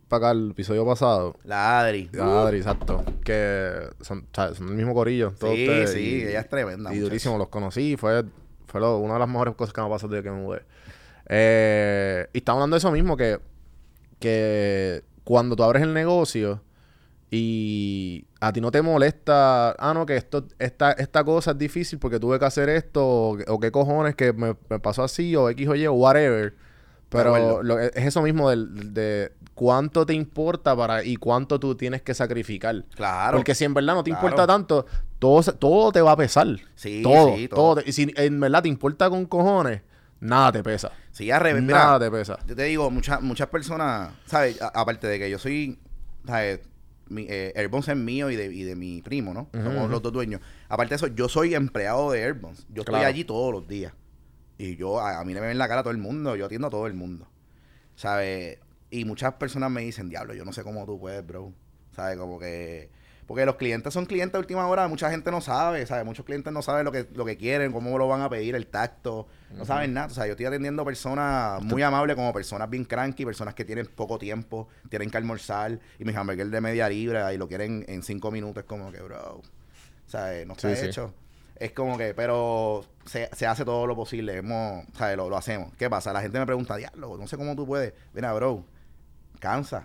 para acá el episodio pasado. La Adri. Ah, Adri, exacto. Que son, ¿sabes? son el mismo corillo. todos sí, ustedes, sí, y- ella es tremenda. Y durísimo, los conocí. Fue, fue lo- una de las mejores cosas que me ha pasado desde que me mudé. Eh, y estamos hablando de eso mismo, que, que cuando tú abres el negocio y a ti no te molesta, ah, no, que esto, esta, esta cosa es difícil porque tuve que hacer esto, o, qué cojones que me, me pasó así, o X o Y, o whatever. Pero lo- es eso mismo del- de cuánto te importa para y cuánto tú tienes que sacrificar. Claro. Porque si en verdad no te Claro. importa tanto, todo, todo te va a pesar. Sí, todo, sí, todo. todo. te- y si en verdad te importa con cojones, nada te pesa. Sí, al revés. Nada Mira, te pesa. yo te digo, muchas muchas personas, ¿sabes? A- aparte de que yo soy, ¿sabes? Mi, eh, Airbones es mío y de, y de mi primo, ¿no? Somos los dos dueños. Aparte de eso, yo soy empleado de Airbones. Yo estoy allí todos los días. Y yo, a, a mí me ven la cara a todo el mundo. Yo atiendo a todo el mundo. ¿Sabes? Y muchas personas me dicen, diablo, yo no sé cómo tú puedes, bro. ¿Sabes? Como que... Porque los clientes son clientes a última hora, mucha gente no sabe, ¿sabes? Muchos clientes no saben lo que, lo que quieren, cómo lo van a pedir, el tacto, no saben nada. O sea, yo estoy atendiendo personas muy amables como personas bien cranky, personas que tienen poco tiempo, tienen que almorzar y mi hamburger de media libra y lo quieren en cinco minutos, es como que, bro, ¿sabes? No está Sí, sí. hecho. Es como que, pero se, se hace todo lo posible, hemos, ¿sabes? Lo, lo hacemos. ¿Qué pasa? La gente me pregunta, diablo, no sé cómo tú puedes. Mira, bro, cansa.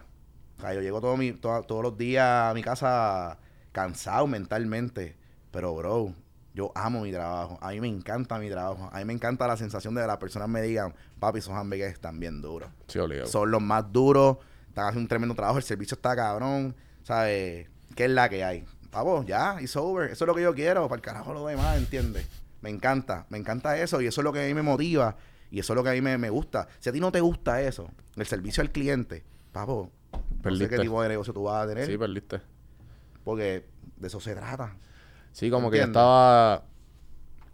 O sea, yo llego todo mi, to- todos los días a mi casa cansado mentalmente. Pero, bro, yo amo mi trabajo. A mí me encanta mi trabajo. A mí me encanta la sensación de que las personas me digan, papi, esos hamburgues están bien duros. Sí. Son los más duros. Están haciendo un tremendo trabajo. El servicio está cabrón. ¿Sabes? ¿Qué es la que hay? Vamos, ya, it's over. Eso es lo que yo quiero. Para el carajo lo demás, ¿entiendes? Me encanta. Me encanta eso. Y eso es lo que a mí me motiva. Y eso es lo que a mí me, me gusta. Si a ti no te gusta eso, el servicio al cliente, papo, no sé Perdiste. qué tipo de negocio tú vas a tener. Sí, perdiste. porque de eso se trata. Sí, como que yo estaba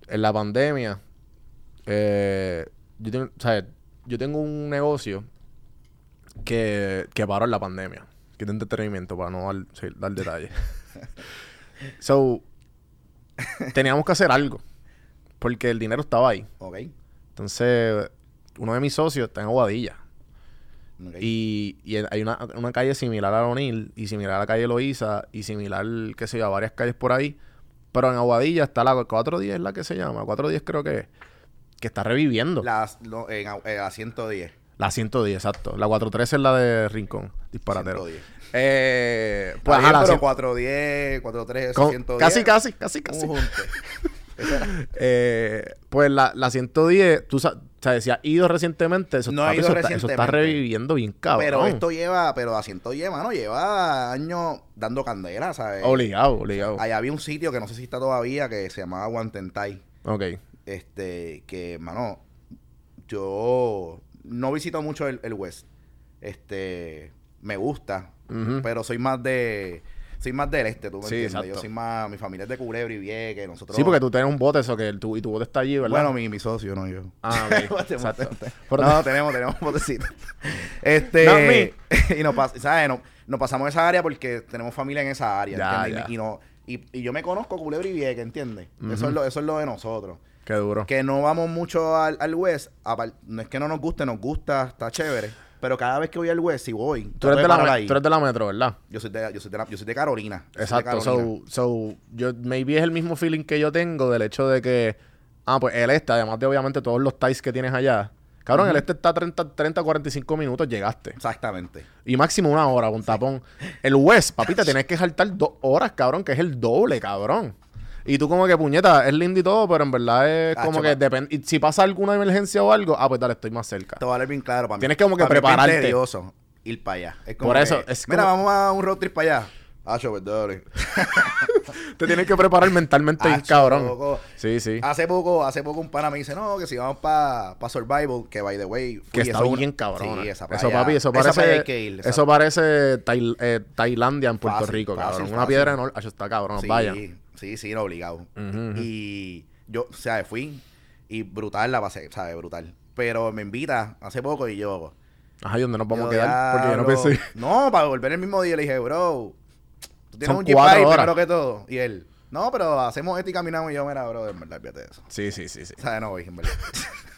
en la pandemia. eh, yo, tengo, o sea, yo tengo un negocio que, que paró en la pandemia. Que de entretenimiento, para no dar, sí, dar detalles. [laughs] so, teníamos que hacer algo. Porque el dinero estaba ahí. ¿Ok? Entonces, uno de mis socios está en Aguadilla. Y, y hay una, una calle similar a O'Neill y similar a la calle Loíza y similar, qué sé yo, a varias calles por ahí. Pero en Aguadilla está la 410, es la que se llama, 410 creo que que está reviviendo. La, no, en, en a 110. 110, exacto. La 413 es la de Rincón, disparatero. 110. Eh, Pues ajá, la pero cien- 410, 413, con- 110. casi, casi, casi, casi. [laughs] era. Eh, pues la, la 110, tú sabes, o sea, si has ido recientemente, eso, No papi, ido eso está, eso está recientemente. reviviendo bien cabrón. Pero esto lleva, pero a 110, mano, lleva años dando candela, ¿sabes? Obligado, obligado. Allá había un sitio que no sé si está todavía, que se llamaba Guantentai. Ok. Este, que, mano, yo no visito mucho el, el West. Este, me gusta, pero soy más de, soy más del este, tú me Sí, entiendes. exacto. Yo soy más, mi familia es de Culebra y Vieques, nosotros. Sí, porque tú tienes un bote, eso que el, tu, y tu bote está allí, ¿verdad? Bueno, mi, mi socio, no yo. Ah, ok. [laughs] Exacto. Pero- no, tenemos, tenemos un botecito. [laughs] este, [laughs] y nos, pas- ¿sabes? Nos, nos pasamos esa área porque tenemos familia en esa área, Ya, ¿entiendes? ya. Y, no, y, y yo me conozco Culebra y Vieques, ¿entiendes? eso, es lo, eso es lo de nosotros. Qué duro. Que no vamos mucho al, al West, no es que no nos guste, nos gusta, está chévere. Pero cada vez que voy al West, si voy, Tú eres, de la, me- tú eres de la metro, ¿verdad? Yo soy de, yo soy de, la- yo soy de Carolina. Yo soy de Exacto. Carolina. So, so, yo, maybe es el mismo feeling que yo tengo del hecho de que, ah, pues el este, además de obviamente todos los ties que tienes allá. Cabrón, el este está a 30, 30, 45 minutos, llegaste. Exactamente. Y máximo una hora con tapón. El West, papi, te tienes que saltar dos horas, cabrón, que es el doble, cabrón. Y tú como que, puñeta, es lindo y todo, pero en verdad es como que depende. Si pasa alguna emergencia o algo, ah, pues dale, estoy más cerca. Te va a hablar bien claro para mí. Tienes que como que Para mí es prepararte. tedioso ir para allá. Es como Por eso, que, es Mira, como- vamos a un road trip para allá. Hacho, pues dale. [laughs] Te tienes que preparar mentalmente, Hacho, cabrón. Sí, sí. Hace poco, hace poco un pana me dice, no, que si vamos para pa Survival, que by the way, fui, que está bien cabrón. Sí, esa eso, papi, eso parece. playa hay que ir, esa- eso parece Tai- eh, Tailandia en Puerto Fácil, Rico, fácil, cabrón. Una piedra enorme. Eso está cabrón. sí, Vaya. Sí, sí, no, obligado. Y yo, o sea, fui y brutal la pasé, ¿sabes? Brutal. Pero me invita hace poco y yo... Ajá, ¿y dónde nos vamos yo, a quedar? Porque yo no pensé. No, para volver el mismo día le dije, bro, tú tienes Son un jeep ahí primero que todo. Y él, no, pero hacemos esto y caminamos. Y yo, mira, bro, en verdad, fíjate eso. Sí, sí, sí, sí. O sea, no voy, en verdad. [laughs]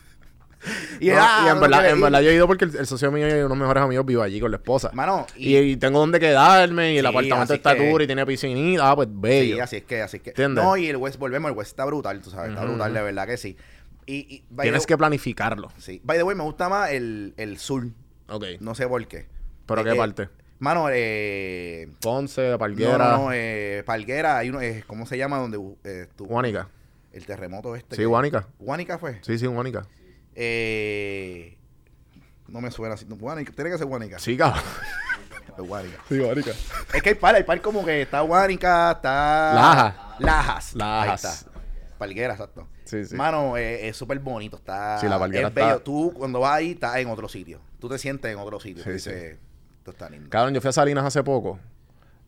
[laughs] Y, él, "Ah, en verdad, quieres en ir". verdad yo he ido porque el, el socio mío y unos mejores amigos vive allí con la esposa. Mano, y, y tengo donde quedarme y el Sí, apartamento está que- duro y tiene piscinita. Ah, pues bello. Sí, así es que, así es que. ¿Entiendes? No, y el West, volvemos, el West está brutal, tú sabes, está brutal, de verdad que sí. Y, Tienes the- que planificarlo. Sí. By the way, me gusta más el, el sur, Ok. no sé por qué. ¿Pero Eh, qué parte? Mano, eh... Ponce, Palguera, no, no, eh, Palguera, hay uno, eh, ¿cómo se llama? Donde eh, Guánica. el terremoto este. Sí, que- Guánica. Guánica fue. Sí, sí, Guánica. Eh, no me suena así. No, tiene que ser Guánica. Sí, cabrón. [laughs] Es Guánica. Sí. Es que hay par, hay par como que está Guánica, está... Laja. Lajas. Lajas. Ahí está. Palguera, exacto. Sí, sí. Mano, eh, es súper bonito. Está, Sí, la Palguera es bello. está- Tú cuando vas ahí, estás en otro sitio. Tú te sientes en otro sitio. Sí, Tú dices, esto está lindo. Cabrón, yo fui a Salinas hace poco.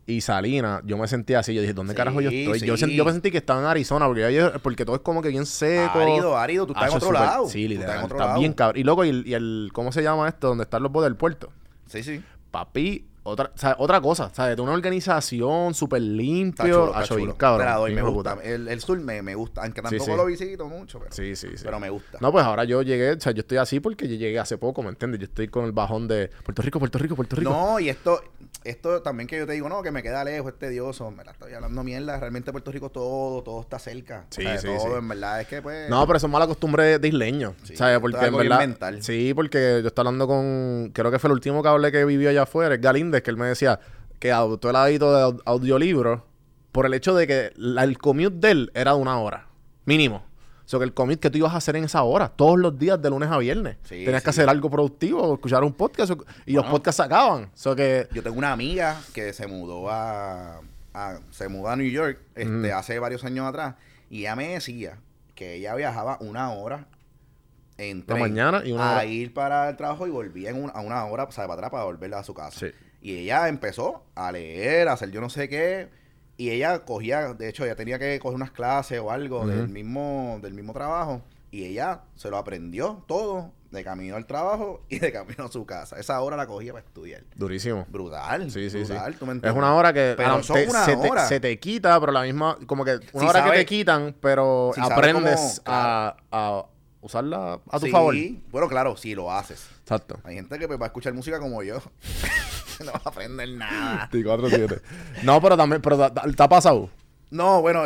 Y Salinas, yo me sentía así. Yo dije, ¿dónde Sí, carajo yo estoy? Yo, sí. sent- yo me sentí que estaba en Arizona. Porque, yo- porque todo es como que bien seco. Árido, árido. Tú estás en otro lado. Sí, literal. está lado. bien cabrón. Y loco, y, el- y el... ¿Cómo se llama esto? Donde están los botes del puerto. Sí, sí. Papi, otra, otra cosa. ¿Sabes? De una organización súper Está limpio. chulo, está chulo. doy, bien me gusta. El, el sur me, me gusta. Aunque Sí, tampoco sí. lo visito mucho, pero, Sí, sí, sí. pero me gusta. No, pues ahora yo llegué, o sea, yo estoy así porque yo llegué hace poco, ¿me entiendes? Yo estoy con el bajón de Puerto Rico, Puerto Rico, Puerto Rico. No, y esto, esto también que yo te digo, no, que me queda lejos, es tedioso. Me la estoy hablando mierda. Realmente Puerto Rico todo, todo está cerca. Sí, O sea, sí, todo, sí. en verdad, es que pues. No, pero eso es mala costumbre de, isleño. Sí, ¿Sabes? Porque en verdad. mental. Sí, porque yo estaba hablando con. Creo que fue el último que hablé que vivió allá afuera, es Que él me decía que adoptó el hábito de au- audiolibro por el hecho de que la- el commute de él era de una hora, mínimo. O sea, que el commute que tú ibas a hacer en esa hora, todos los días de lunes a viernes. Sí, Tenías que hacer algo productivo, escuchar un podcast y los podcasts se acaban. O sea, que. Yo tengo una amiga que se mudó a, a- se mudó a New York este, hace varios años atrás y ella me decía que ella viajaba una hora en tren mañana y una a hora. ir para el trabajo y volvía en a una hora, o sea, para atrás para volver a su casa. Sí. Y ella empezó a leer, a hacer yo no sé qué. Y ella cogía, de hecho, ella tenía que coger unas clases o algo del mismo del mismo trabajo. Y ella se lo aprendió todo de camino al trabajo [laughs] y de camino a su casa. Esa hora la cogía para estudiar. Durísimo. Brutal. Sí, sí, brutal, sí. ¿tú me Es una hora que Pero ah, son te- una se, te, hora. se te quita, pero la misma, como que una Si hora que te quitan, pero si aprendes cómo- a, a usarla a tu Sí, favor. Bueno, claro, si lo haces. Exacto. Hay gente que pues, va a escuchar música como yo. [laughs] no va a aprender nada. Sí, cuatro, siete. no, pero también, pero ¿te ha pasado? No, bueno,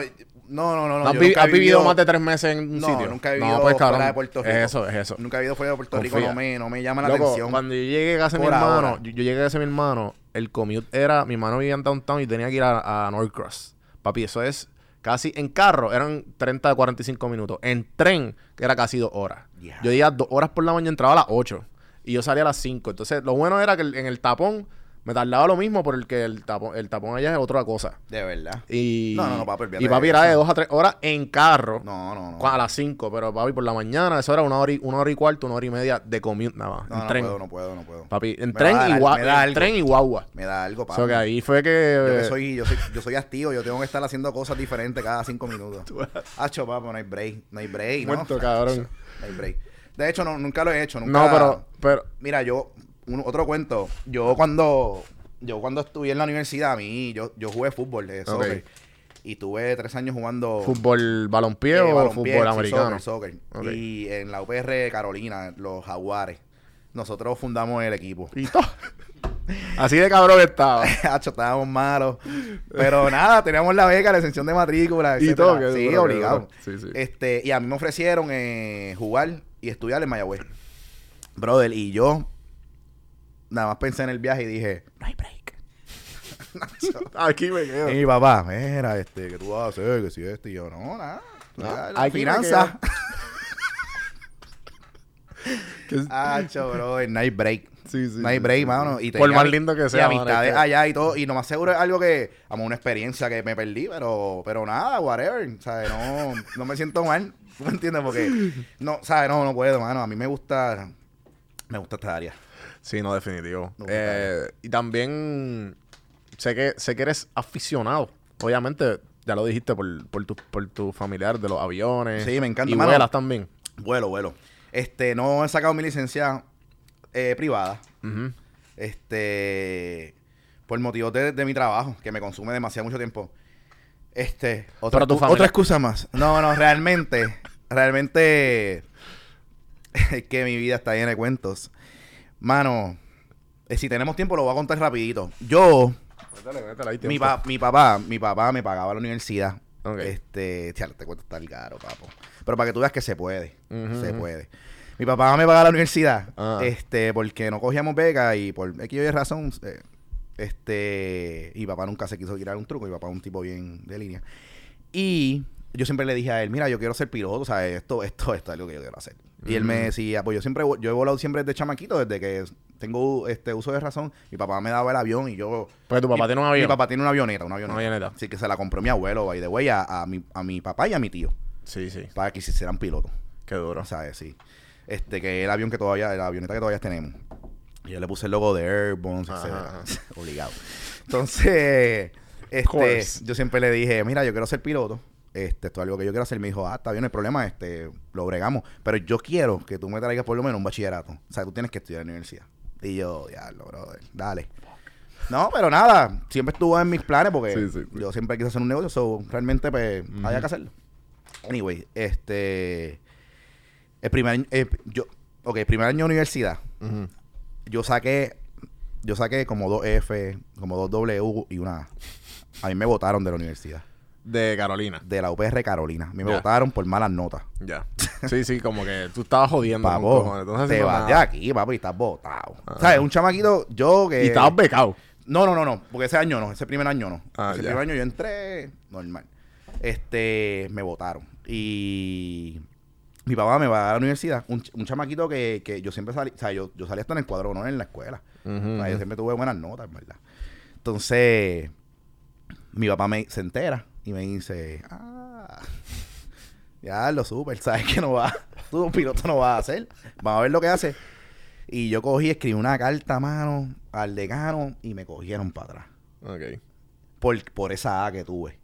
no, no, no. no ¿Has, vi- vivido más de tres meses en un No, sitio? nunca he vivido no, pues, fuera cabrón, de Puerto Rico. Es eso, es eso. Nunca he vivido fuera de Puerto Rico, no me, no me llama la atención. cuando yo llegué a casa de mi hermano, yo, yo llegué a casa de mi hermano, el commute era, mi hermano vivía en downtown y tenía que ir a, a Norcross. Papi, eso es casi, en carro eran 30 a 45 minutos. En tren, era casi dos horas. Yo iba dos horas por la mañana, entraba a las 8 y yo salía a las 5. Entonces, lo bueno era que en el tapón me tardaba lo mismo porque el tapón, el tapón allá es otra cosa. De verdad. Y, No, no, no, papi, y papi era de eso. dos a tres horas en carro. No, no, no. A las 5, pero papi, por la mañana, eso era una hora y, una hora y cuarto, una hora y media de commute nada más. No, en no tren. puedo, no puedo, no puedo. Papi, en Me tren, va a y me da en algo. tren y guagua. Me da algo, O papi. sea, que ahí fue que... Yo que soy, yo soy, yo soy activo, yo tengo que estar haciendo cosas diferentes cada cinco minutos. [laughs] Hacho, papi, no hay break, no hay break, ¿no? Muerto, cabrón. No hay break. De hecho, no, nunca lo he hecho, nunca. No, pero... pero Mira, yo, un- otro cuento. Yo cuando, yo cuando estuve en la universidad, a mí, yo, yo jugué fútbol de soccer. Y tuve tres años jugando ¿Fútbol balompié eh, o balompié, fútbol americano? Soccer. Y en la UPR Carolina, los Jaguares, nosotros fundamos el equipo. Y todo. Así de cabrón estaba. [laughs] Hacho, estábamos malos. Pero nada, teníamos la beca, la exención de matrícula, Y etcétera. todo, Sí, obligado. duro. Sí, sí. Este, y a mí me ofrecieron eh, jugar y estudiar en Mayagüez. Brother, y yo nada más pensé en el viaje y dije, no hay break. [laughs] Aquí me quedo. Y mi papá, mira, este, ¿qué tú vas a hacer? Que si este, y yo, no, nada. nada, la aquí me finanza. Hacho, bro, el night break. Sí, sí, Night sí, break, sí, mano. Y Por más lindo que y sea, mano, amistades es que- allá y todo. Y lo más seguro es algo que, como una experiencia que me perdí, pero, pero nada, whatever. ¿Sabes? No, no me siento mal. ¿Tú me entiendes? Porque, no, ¿sabes? No, no puedo, mano. A mí me gusta, me gusta esta área. Sí, no, definitivo. Eh, y también sé que, sé que eres aficionado. Obviamente, ya lo dijiste por, por, tu, por tu familiar de los aviones. Sí, me encanta, Y mano. vuelas también. Vuelo, vuelo. Este, no he sacado mi licencia eh, privada. Este, por motivos de, de mi trabajo, que me consume demasiado mucho tiempo. Este, otra, tu otra excusa más. No, no, realmente, realmente es [laughs] que mi vida está llena de cuentos. Mano, eh, si tenemos tiempo lo voy a contar rapidito. Yo, ahí mi, pa- mi papá, mi papá me pagaba la universidad. Este, te cuento estar caro, papo. Pero para que tú veas que se puede. Se puede. Mi papá me pagaba la universidad. Ah. Este, porque no cogíamos beca y por X y Y razón. eh, este, y papá nunca se quiso tirar un truco. Mi papá es un tipo bien de línea. Y yo siempre le dije a él, mira, yo quiero ser piloto, o sea, esto, esto, esto es algo que yo quiero hacer. Y él me decía, pues yo siempre, yo he volado siempre desde chamaquito, desde que tengo este uso de razón. Mi papá me daba el avión y yo Porque tu papá mi- tiene un avión. Mi papá tiene una avioneta, una avioneta. Una avioneta. Así que se la compró mi abuelo, by the way, a, a mi, a mi papá y a mi tío, Sí, sí. para que se hicieran pilotos. Qué duro. O sea, sí. Este, que es el avión que todavía, la avioneta que todavía tenemos. Y yo le puse el logo de Airborne, Ajá, etcétera. [laughs] Obligado. Entonces, este, yo siempre le dije, mira, yo quiero ser piloto. Este, esto es algo que yo quiero hacer. Me dijo, ah, está bien, no hay problema, este, lo bregamos. Pero yo quiero que tú me traigas por lo menos un bachillerato. O sea, tú tienes que estudiar en la universidad. Y yo, diablo, brother, dale. No, pero nada, siempre estuvo en mis planes porque Sí, sí, sí. yo siempre quise hacer un negocio, so, realmente pues había que hacerlo. Anyway, este el primer año, eh, yo, ok, el primer año de universidad, yo saqué, yo saqué como dos F, como dos W y una A. A mí me votaron de la universidad, De Carolina. de la UPR Carolina. A mí me votaron por malas notas. Ya. Sí, sí, como que tú estabas jodiendo. Papo, te vas de aquí, papo, y estás votado. Ah. ¿Sabes? Un chamaquito, yo que... Y estabas becado. No, no, no, no, porque ese año no, ese primer año no. Ah, ese ya. primer año yo entré normal. Este, me votaron. Y mi papá me va a la universidad, un, un chamaquito que, que yo siempre salí, o sea, yo, yo salí hasta en el cuadro, no en la escuela. Ujú, O sea, yo siempre tuve buenas notas, en ¿verdad? Entonces, mi papá me se entera y me dice, ah, [laughs] ya lo super, sabes que no va, tú [laughs] un piloto no vas a hacer, vamos a ver lo que hace. Y yo cogí, escribí una carta a mano al decano y me cogieron para atrás. Ok. Por, por esa A que tuve.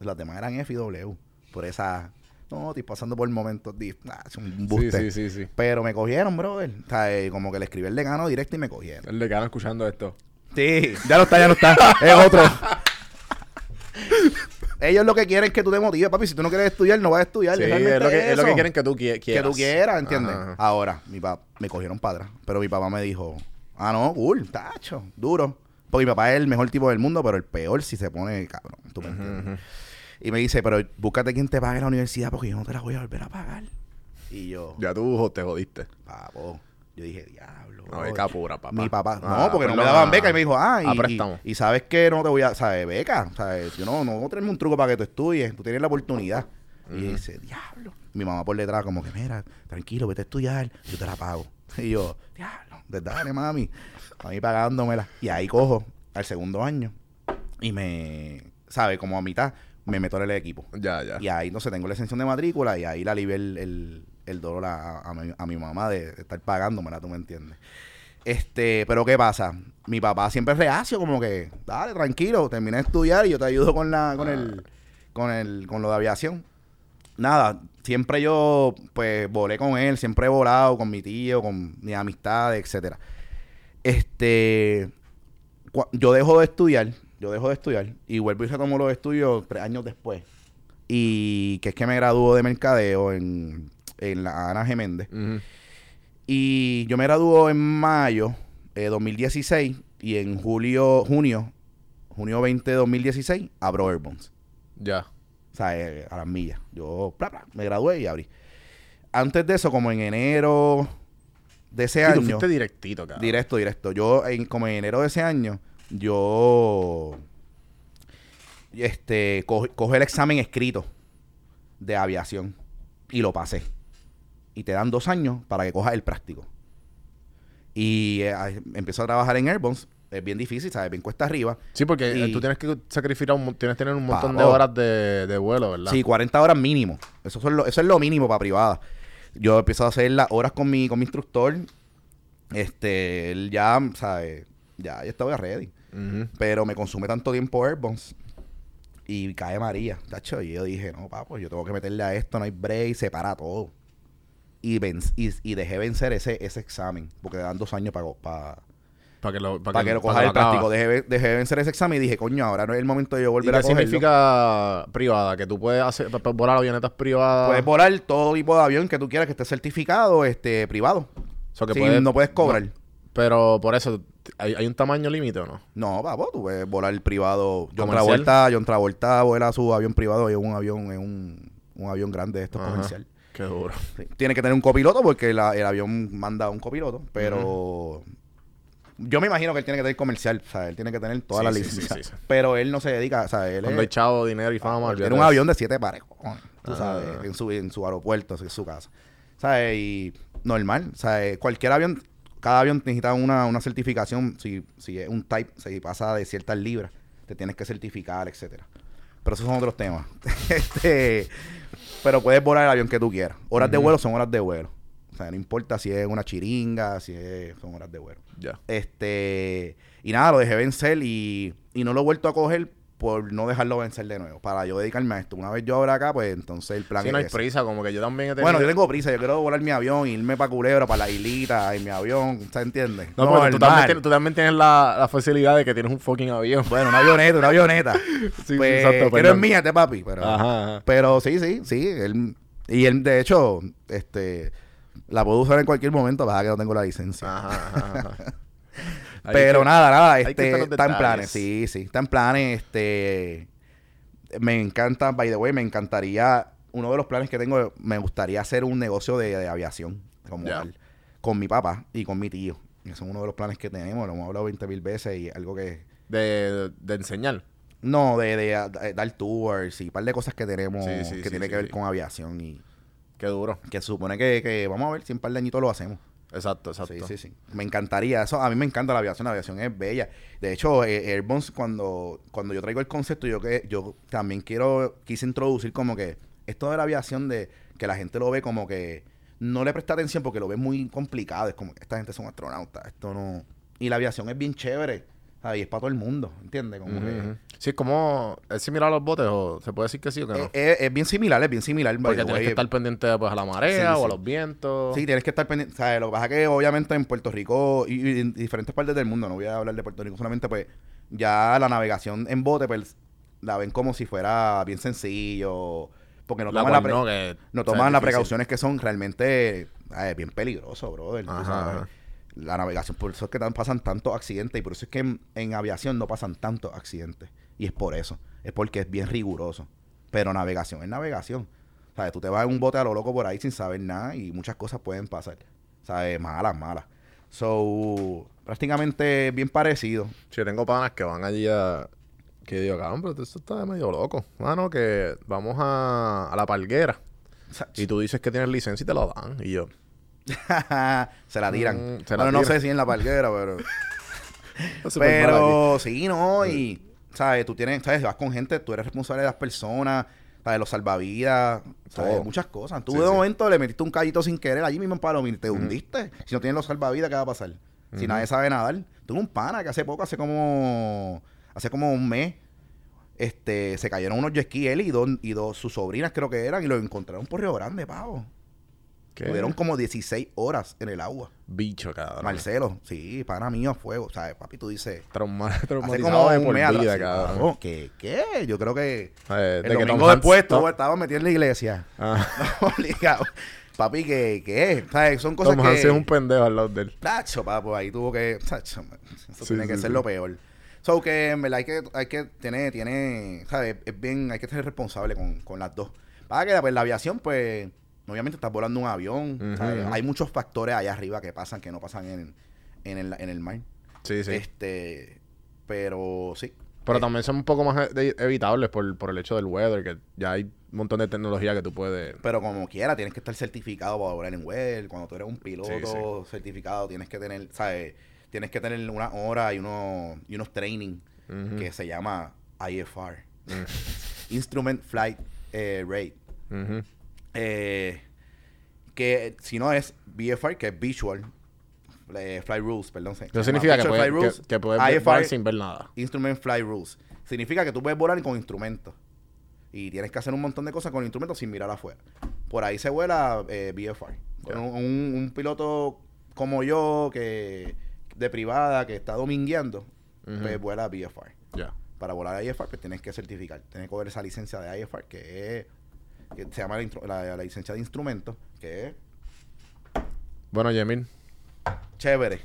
Las demás eran F y W. Por esa A. No, estoy pasando por momentos de... ah, es un Sí, sí, sí, sí. Pero me cogieron, brother. O sea, eh, como que le escribí el decano directo y me cogieron. El decano escuchando esto. Sí, ya no está, ya no está. es otro. [laughs] Ellos lo que quieren es que tú te motives, papi. Si tú no quieres estudiar, no vas a estudiar. Sí, es lo, que, es lo que eso. quieren que tú qui- Que quieras. tú quieras, ¿entiendes? Ajá. Ahora, mi papá me cogieron para atrás. Pero mi papá me dijo, ah, no, cool, tacho, duro. Porque mi papá es el mejor tipo del mundo, pero el peor si se pone cabrón. ¿Tú me entiendes? Y me dice, pero búscate quien te pague la universidad porque yo no te la voy a volver a pagar. Y yo, Ya tú te jodiste. papo, yo dije, diablo. No, brother". beca pura, papá. Mi papá, Ah, no, porque no me daban a- beca y me dijo, ah, y, a y- préstamo. y sabes que no te voy a, ¿sabes? Beca, ¿sabes? Yo no, no traerme un truco para que tú estudies, tú tienes la oportunidad. Y dice, diablo. Mi mamá por detrás, como que, mira, tranquilo, vete a estudiar, yo te la pago. [laughs] Y yo, diablo, dale, mami. A mí pagándomela. Y ahí cojo al segundo año y me, ¿sabes? Como a mitad, me meto en el equipo. Ya, ya. Y ahí entonces tengo la exención de matrícula y ahí le alivié el, el, el dolor a, a mi, a mi mamá de, estar pagándomela, tú me entiendes. Este, pero ¿qué pasa? Mi papá siempre es reacio, como que, dale, tranquilo, termina de estudiar y yo te ayudo con la, con el, con el, con lo de aviación. Nada, siempre yo, pues, volé con él, siempre he volado con mi tío, con mis amistades, etcétera. Este, yo dejo de estudiar, yo dejo de estudiar y vuelvo y retomo los estudios tres años después. Y que es que me graduó de mercadeo en, en la Ana Geméndez. Ujú. Y yo me graduó en mayo de 2016 y en julio, junio, junio 20 de 2016 abro Airbones. Ya. O sea, eh, a las millas. Yo pla, pla, me gradué y abrí. Antes de eso, como en enero de ese tú año. fuiste directito, cabrón. Directo, directo. Yo, en, como en enero de ese año, yo este co- coge el examen escrito de aviación y lo pasé. Y te dan dos años para que cojas el práctico. Y eh, empiezo a trabajar en Airbones. Es bien difícil, ¿sabes? Bien cuesta arriba. Sí, porque eh, Y- tú tienes que sacrificar, un, tienes que tener un montón de horas de, de vuelo, ¿verdad? Sí, 40 horas mínimo. Eso, son lo- eso es lo mínimo para privada. Yo empiezo a hacer las horas con mi, con mi instructor. Este, él ya, ¿sabes? Ya, ya estaba ready. Pero me consume tanto tiempo Airbones. Y cae María, tacho. Y yo dije, no, papo, yo tengo que meterle a esto, no hay break, se para todo. Y, venc- y, y dejé vencer ese, ese examen. Porque dan dos años para pa, Para que lo, pa' pa que lo pa' cojas el práctico. Dejé, dejé vencer ese examen y dije, coño, ahora no es el momento de yo ¿Y volver qué a cogerlo. significa privada? Que tú puedes hacer, pa- pa- volar avionetas privadas. Puedes volar todo tipo de avión que tú quieras que esté certificado, este, privado. O sea, que Sí, puedes- no puedes cobrar. no, pero por eso, ¿hay, hay un tamaño límite o no? No, papo, tú puedes volar privado. John ¿Comercial? Travolta, John Travolta vuela su avión privado y un avión, es un, un avión grande de estos Ajá. comercial. Qué duro. Tiene que tener un copiloto porque la- el avión manda un copiloto, pero yo me imagino que él tiene que tener comercial, o sea, él tiene que tener Sí, sí, licencias. sí, sí. pero él no se dedica, o sea, él Cuando es, chavo, dinero y fama, olvídate tiene un avión de siete pares, tú Ah. sabes, en su, en su aeropuerto, en su casa. ¿Sabes? Y normal, o sea, cualquier avión, cada avión necesita una, una certificación, si, si es un type, si pasa de ciertas libras, te tienes que certificar, etcétera. Pero esos son otros temas. [laughs] este, pero puedes volar el avión que tú quieras. Horas de vuelo son horas de vuelo. O sea, no importa si es una chiringa, si es, son horas de vuelo. Ya. Este, y nada, lo dejé vencer y, y no lo he vuelto a coger por no dejarlo vencer de nuevo. Para yo dedicarme a esto. Una vez yo abra acá, pues entonces el plan Sí, es no hay ese. prisa, como que yo también he tenido... Bueno, yo tengo prisa, yo quiero volar mi avión, irme para Culebra, para la islita, en mi avión, ¿se entiende? No, al tú, también tienes, tú también tienes la, la facilidad de que tienes un fucking avión. Bueno, una avioneta, una avioneta. [laughs] Sí, pues, exacto, quiero perdón. es mía, este papi, pero... Ajá, ajá. Pero sí, sí, sí. Él, y él, de hecho, este, la puedo usar en cualquier momento, para que no tengo la licencia. Ajá, ajá, ajá. [laughs] Pero que- nada, nada, este, está en planes, sí, sí, está en planes, este, me encanta, by the way, me encantaría, uno de los planes que tengo, me gustaría hacer un negocio de, de aviación, como tal, con mi papá y con mi tío. Ese es uno de los planes que tenemos, lo hemos hablado 20 mil veces y algo que, De, de enseñar. no, de, de, de dar tours y un par de cosas que tenemos Sí, sí, que sí, tiene que ver con aviación y Qué duro. que supone que, que vamos a ver si en un par de añitos lo hacemos. Exacto, exacto. Sí, sí, sí. Me encantaría. Eso, a mí me encanta la aviación. La aviación es bella. De hecho, eh, Airbones, cuando, cuando yo traigo el concepto, yo que yo también quiero, quise introducir como que esto de la aviación de que la gente lo ve como que no le presta atención porque lo ve muy complicado. Es como que esta gente son astronautas. Esto no. Y la aviación es bien chévere. ¿Sabes? Y es para todo el mundo. ¿Entiendes? Como que. ujú. Sí, es como... ¿Es similar a los botes o se puede decir que sí o que no? Es, es- es bien similar, es bien similar. Porque tienes que estar pendiente pues, a la marea Sí, o a los vientos. Sí, tienes que estar pendiente. ¿sabes? Lo que pasa es que obviamente en Puerto Rico y, y en diferentes partes del mundo, no voy a hablar de Puerto Rico solamente, pues ya la navegación en bote, pues la ven como si fuera bien sencillo. Porque no La toman, la pre- no, que, toman las precauciones que son realmente eh, bien peligroso, brother. tú Ajá, sabes. ajá. La navegación, por eso es que tan- pasan tantos accidentes y por eso es que en, en aviación no pasan tantos accidentes. Y es por eso. Es porque es bien riguroso. Pero navegación es navegación. ¿Sabes? Tú te vas en un bote a lo loco por ahí sin saber nada y muchas cosas pueden pasar. ¿Sabes? Malas, malas. So, prácticamente bien parecido. Sí, tengo panas que van allí a... Que digo, cabrón, pero esto está medio loco. Mano, que vamos a, a la palguera. Y tú dices que tienes licencia y te la dan. Y yo... [laughs] se la tiran. Mm, se la bueno, no sé si en la palguera, pero... [laughs] Pero sí, no, y, ¿sabes? Tú tienes, ¿sabes? Vas con gente, tú eres responsable de las personas, ¿sabes? Los salvavidas, ¿sabes? Todo. Muchas cosas. Tú Sí, de sí. momento le metiste un callito sin querer allí mismo en Palomino y te hundiste. Si no tienes los salvavidas, ¿qué va a pasar? Si nadie sabe nadar. Tengo un pana que hace poco, hace como, hace como un mes, este, se cayeron unos jet él y dos, y dos, sus sobrinas creo que eran, y lo encontraron por Río Grande, pavo. ¿Qué? Tuvieron como 16 horas en el agua. Bicho, cabrón. Marcelo, sí, pana mío a fuego. ¿Sabes? Papi, tú dices, Trauma, Hace traumatizado como de por vida, atrás, cabrón. cabrón. ¿Qué? ¿Qué? Yo creo que Eh, el de que domingo Tom después tú Tom- estabas metido en la iglesia. Ah, [laughs] Obligado. Papi, ¿qué? ¿Qué? ¿Sabes? Son cosas Tom que... Hanks es un pendejo al lado de él. Tacho, papi, ahí tuvo que... Tacho, eso Sí, tiene que sí, ser lo peor. So que en verdad hay que, hay que tener, tiene, ¿sabes? Es bien, hay que ser responsable con, con las dos. Para que pues, la aviación, pues, obviamente estás volando un avión. Hay muchos factores allá arriba que pasan que no pasan en, en, el, en el mar. Sí, sí. Este, Pero sí. Pero Eh, también son un poco más e- evitables por, por el hecho del weather, que ya hay un montón de tecnología que tú puedes... Pero como quiera, tienes que estar certificado para volar en web. Cuando tú eres un piloto Sí, certificado, tienes que tener, ¿sabes? Tienes que tener una hora y unos, y unos training que se llama IFR. [laughs] Instrument Flight eh, Rate. Ujú. Eh, que si no es VFR, que es Visual eh, Flight Rules, perdón. Eso significa que puedes, Flight que, Rules, que puedes IFR, volar sin ver nada. Instrument Flight Rules. Significa que tú puedes volar con instrumentos. Y tienes que hacer un montón de cosas con instrumentos sin mirar afuera. Por ahí se vuela eh, VFR. Ya. Un, un- un piloto como yo, que de privada, que está domingueando, Ujú. pues vuela VFR. Ya. Para volar IFR, pues tienes que certificar. Tienes que coger esa licencia de IFR, que es que se llama la, instru- la- la licencia de instrumentos, que es Bueno, Yemil, chévere.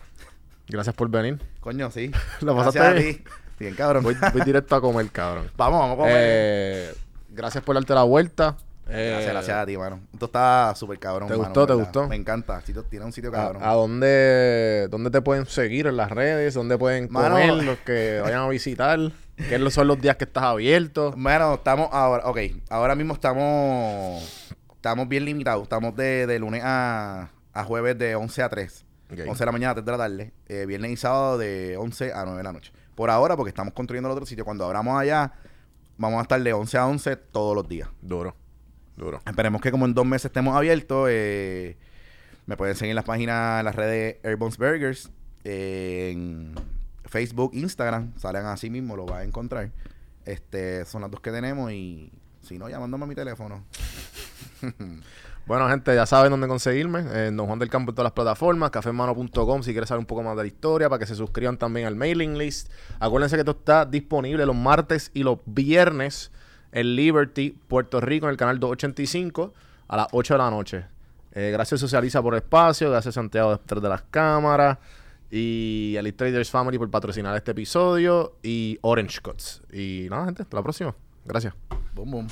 gracias por venir. Coño, sí. [laughs] Lo Gracias pasaste a ti. Bien, cabrón. Voy, voy directo a comer, cabrón. [laughs] vamos, vamos a comer. Eh, gracias por darte la vuelta. Eh, Gracias, gracias a ti, mano. Esto está súper cabrón. ¿Te mano, gustó? ¿Te gustó? Me encanta. Tiene un sitio ¿A, cabrón. a dónde, dónde te pueden seguir en las redes? ¿Dónde pueden Mano. comer los que vayan a visitar? ¿Qué son los días que estás abierto? Bueno, estamos ahora, ok, ahora mismo estamos, estamos bien limitados. Estamos de, de lunes a, a jueves de 11 a 3. Ok. 11 de la mañana a 3 de la tarde. Eh, viernes y sábado de 11 a 9 de la noche. Por ahora, porque estamos construyendo el otro sitio. Cuando abramos allá, vamos a estar de 11 a 11 todos los días. Duro, duro. Esperemos que como en dos meses estemos abiertos. eh, me pueden seguir en las páginas, en las redes Airbones Burgers. eh, en Facebook, Instagram. Salen así mismo, lo vas a encontrar. Este, son las dos que tenemos y si no, llamándome a mi teléfono. [laughs] Bueno, gente, ya saben dónde conseguirme. En Don Juan del Campo en todas las plataformas. Cafemano.com si quieres saber un poco más de la historia. Para que se suscriban también al mailing list. Acuérdense que esto está disponible los martes y los viernes en Liberty, Puerto Rico, en el canal 285 a las 8 de la noche. Eh, gracias Socializa por el espacio. Gracias Santiago detrás de las cámaras. Y Elite Traders Family por patrocinar este episodio. Y Orange Cuts. Y nada, gente, hasta la próxima. Gracias. Boom, boom.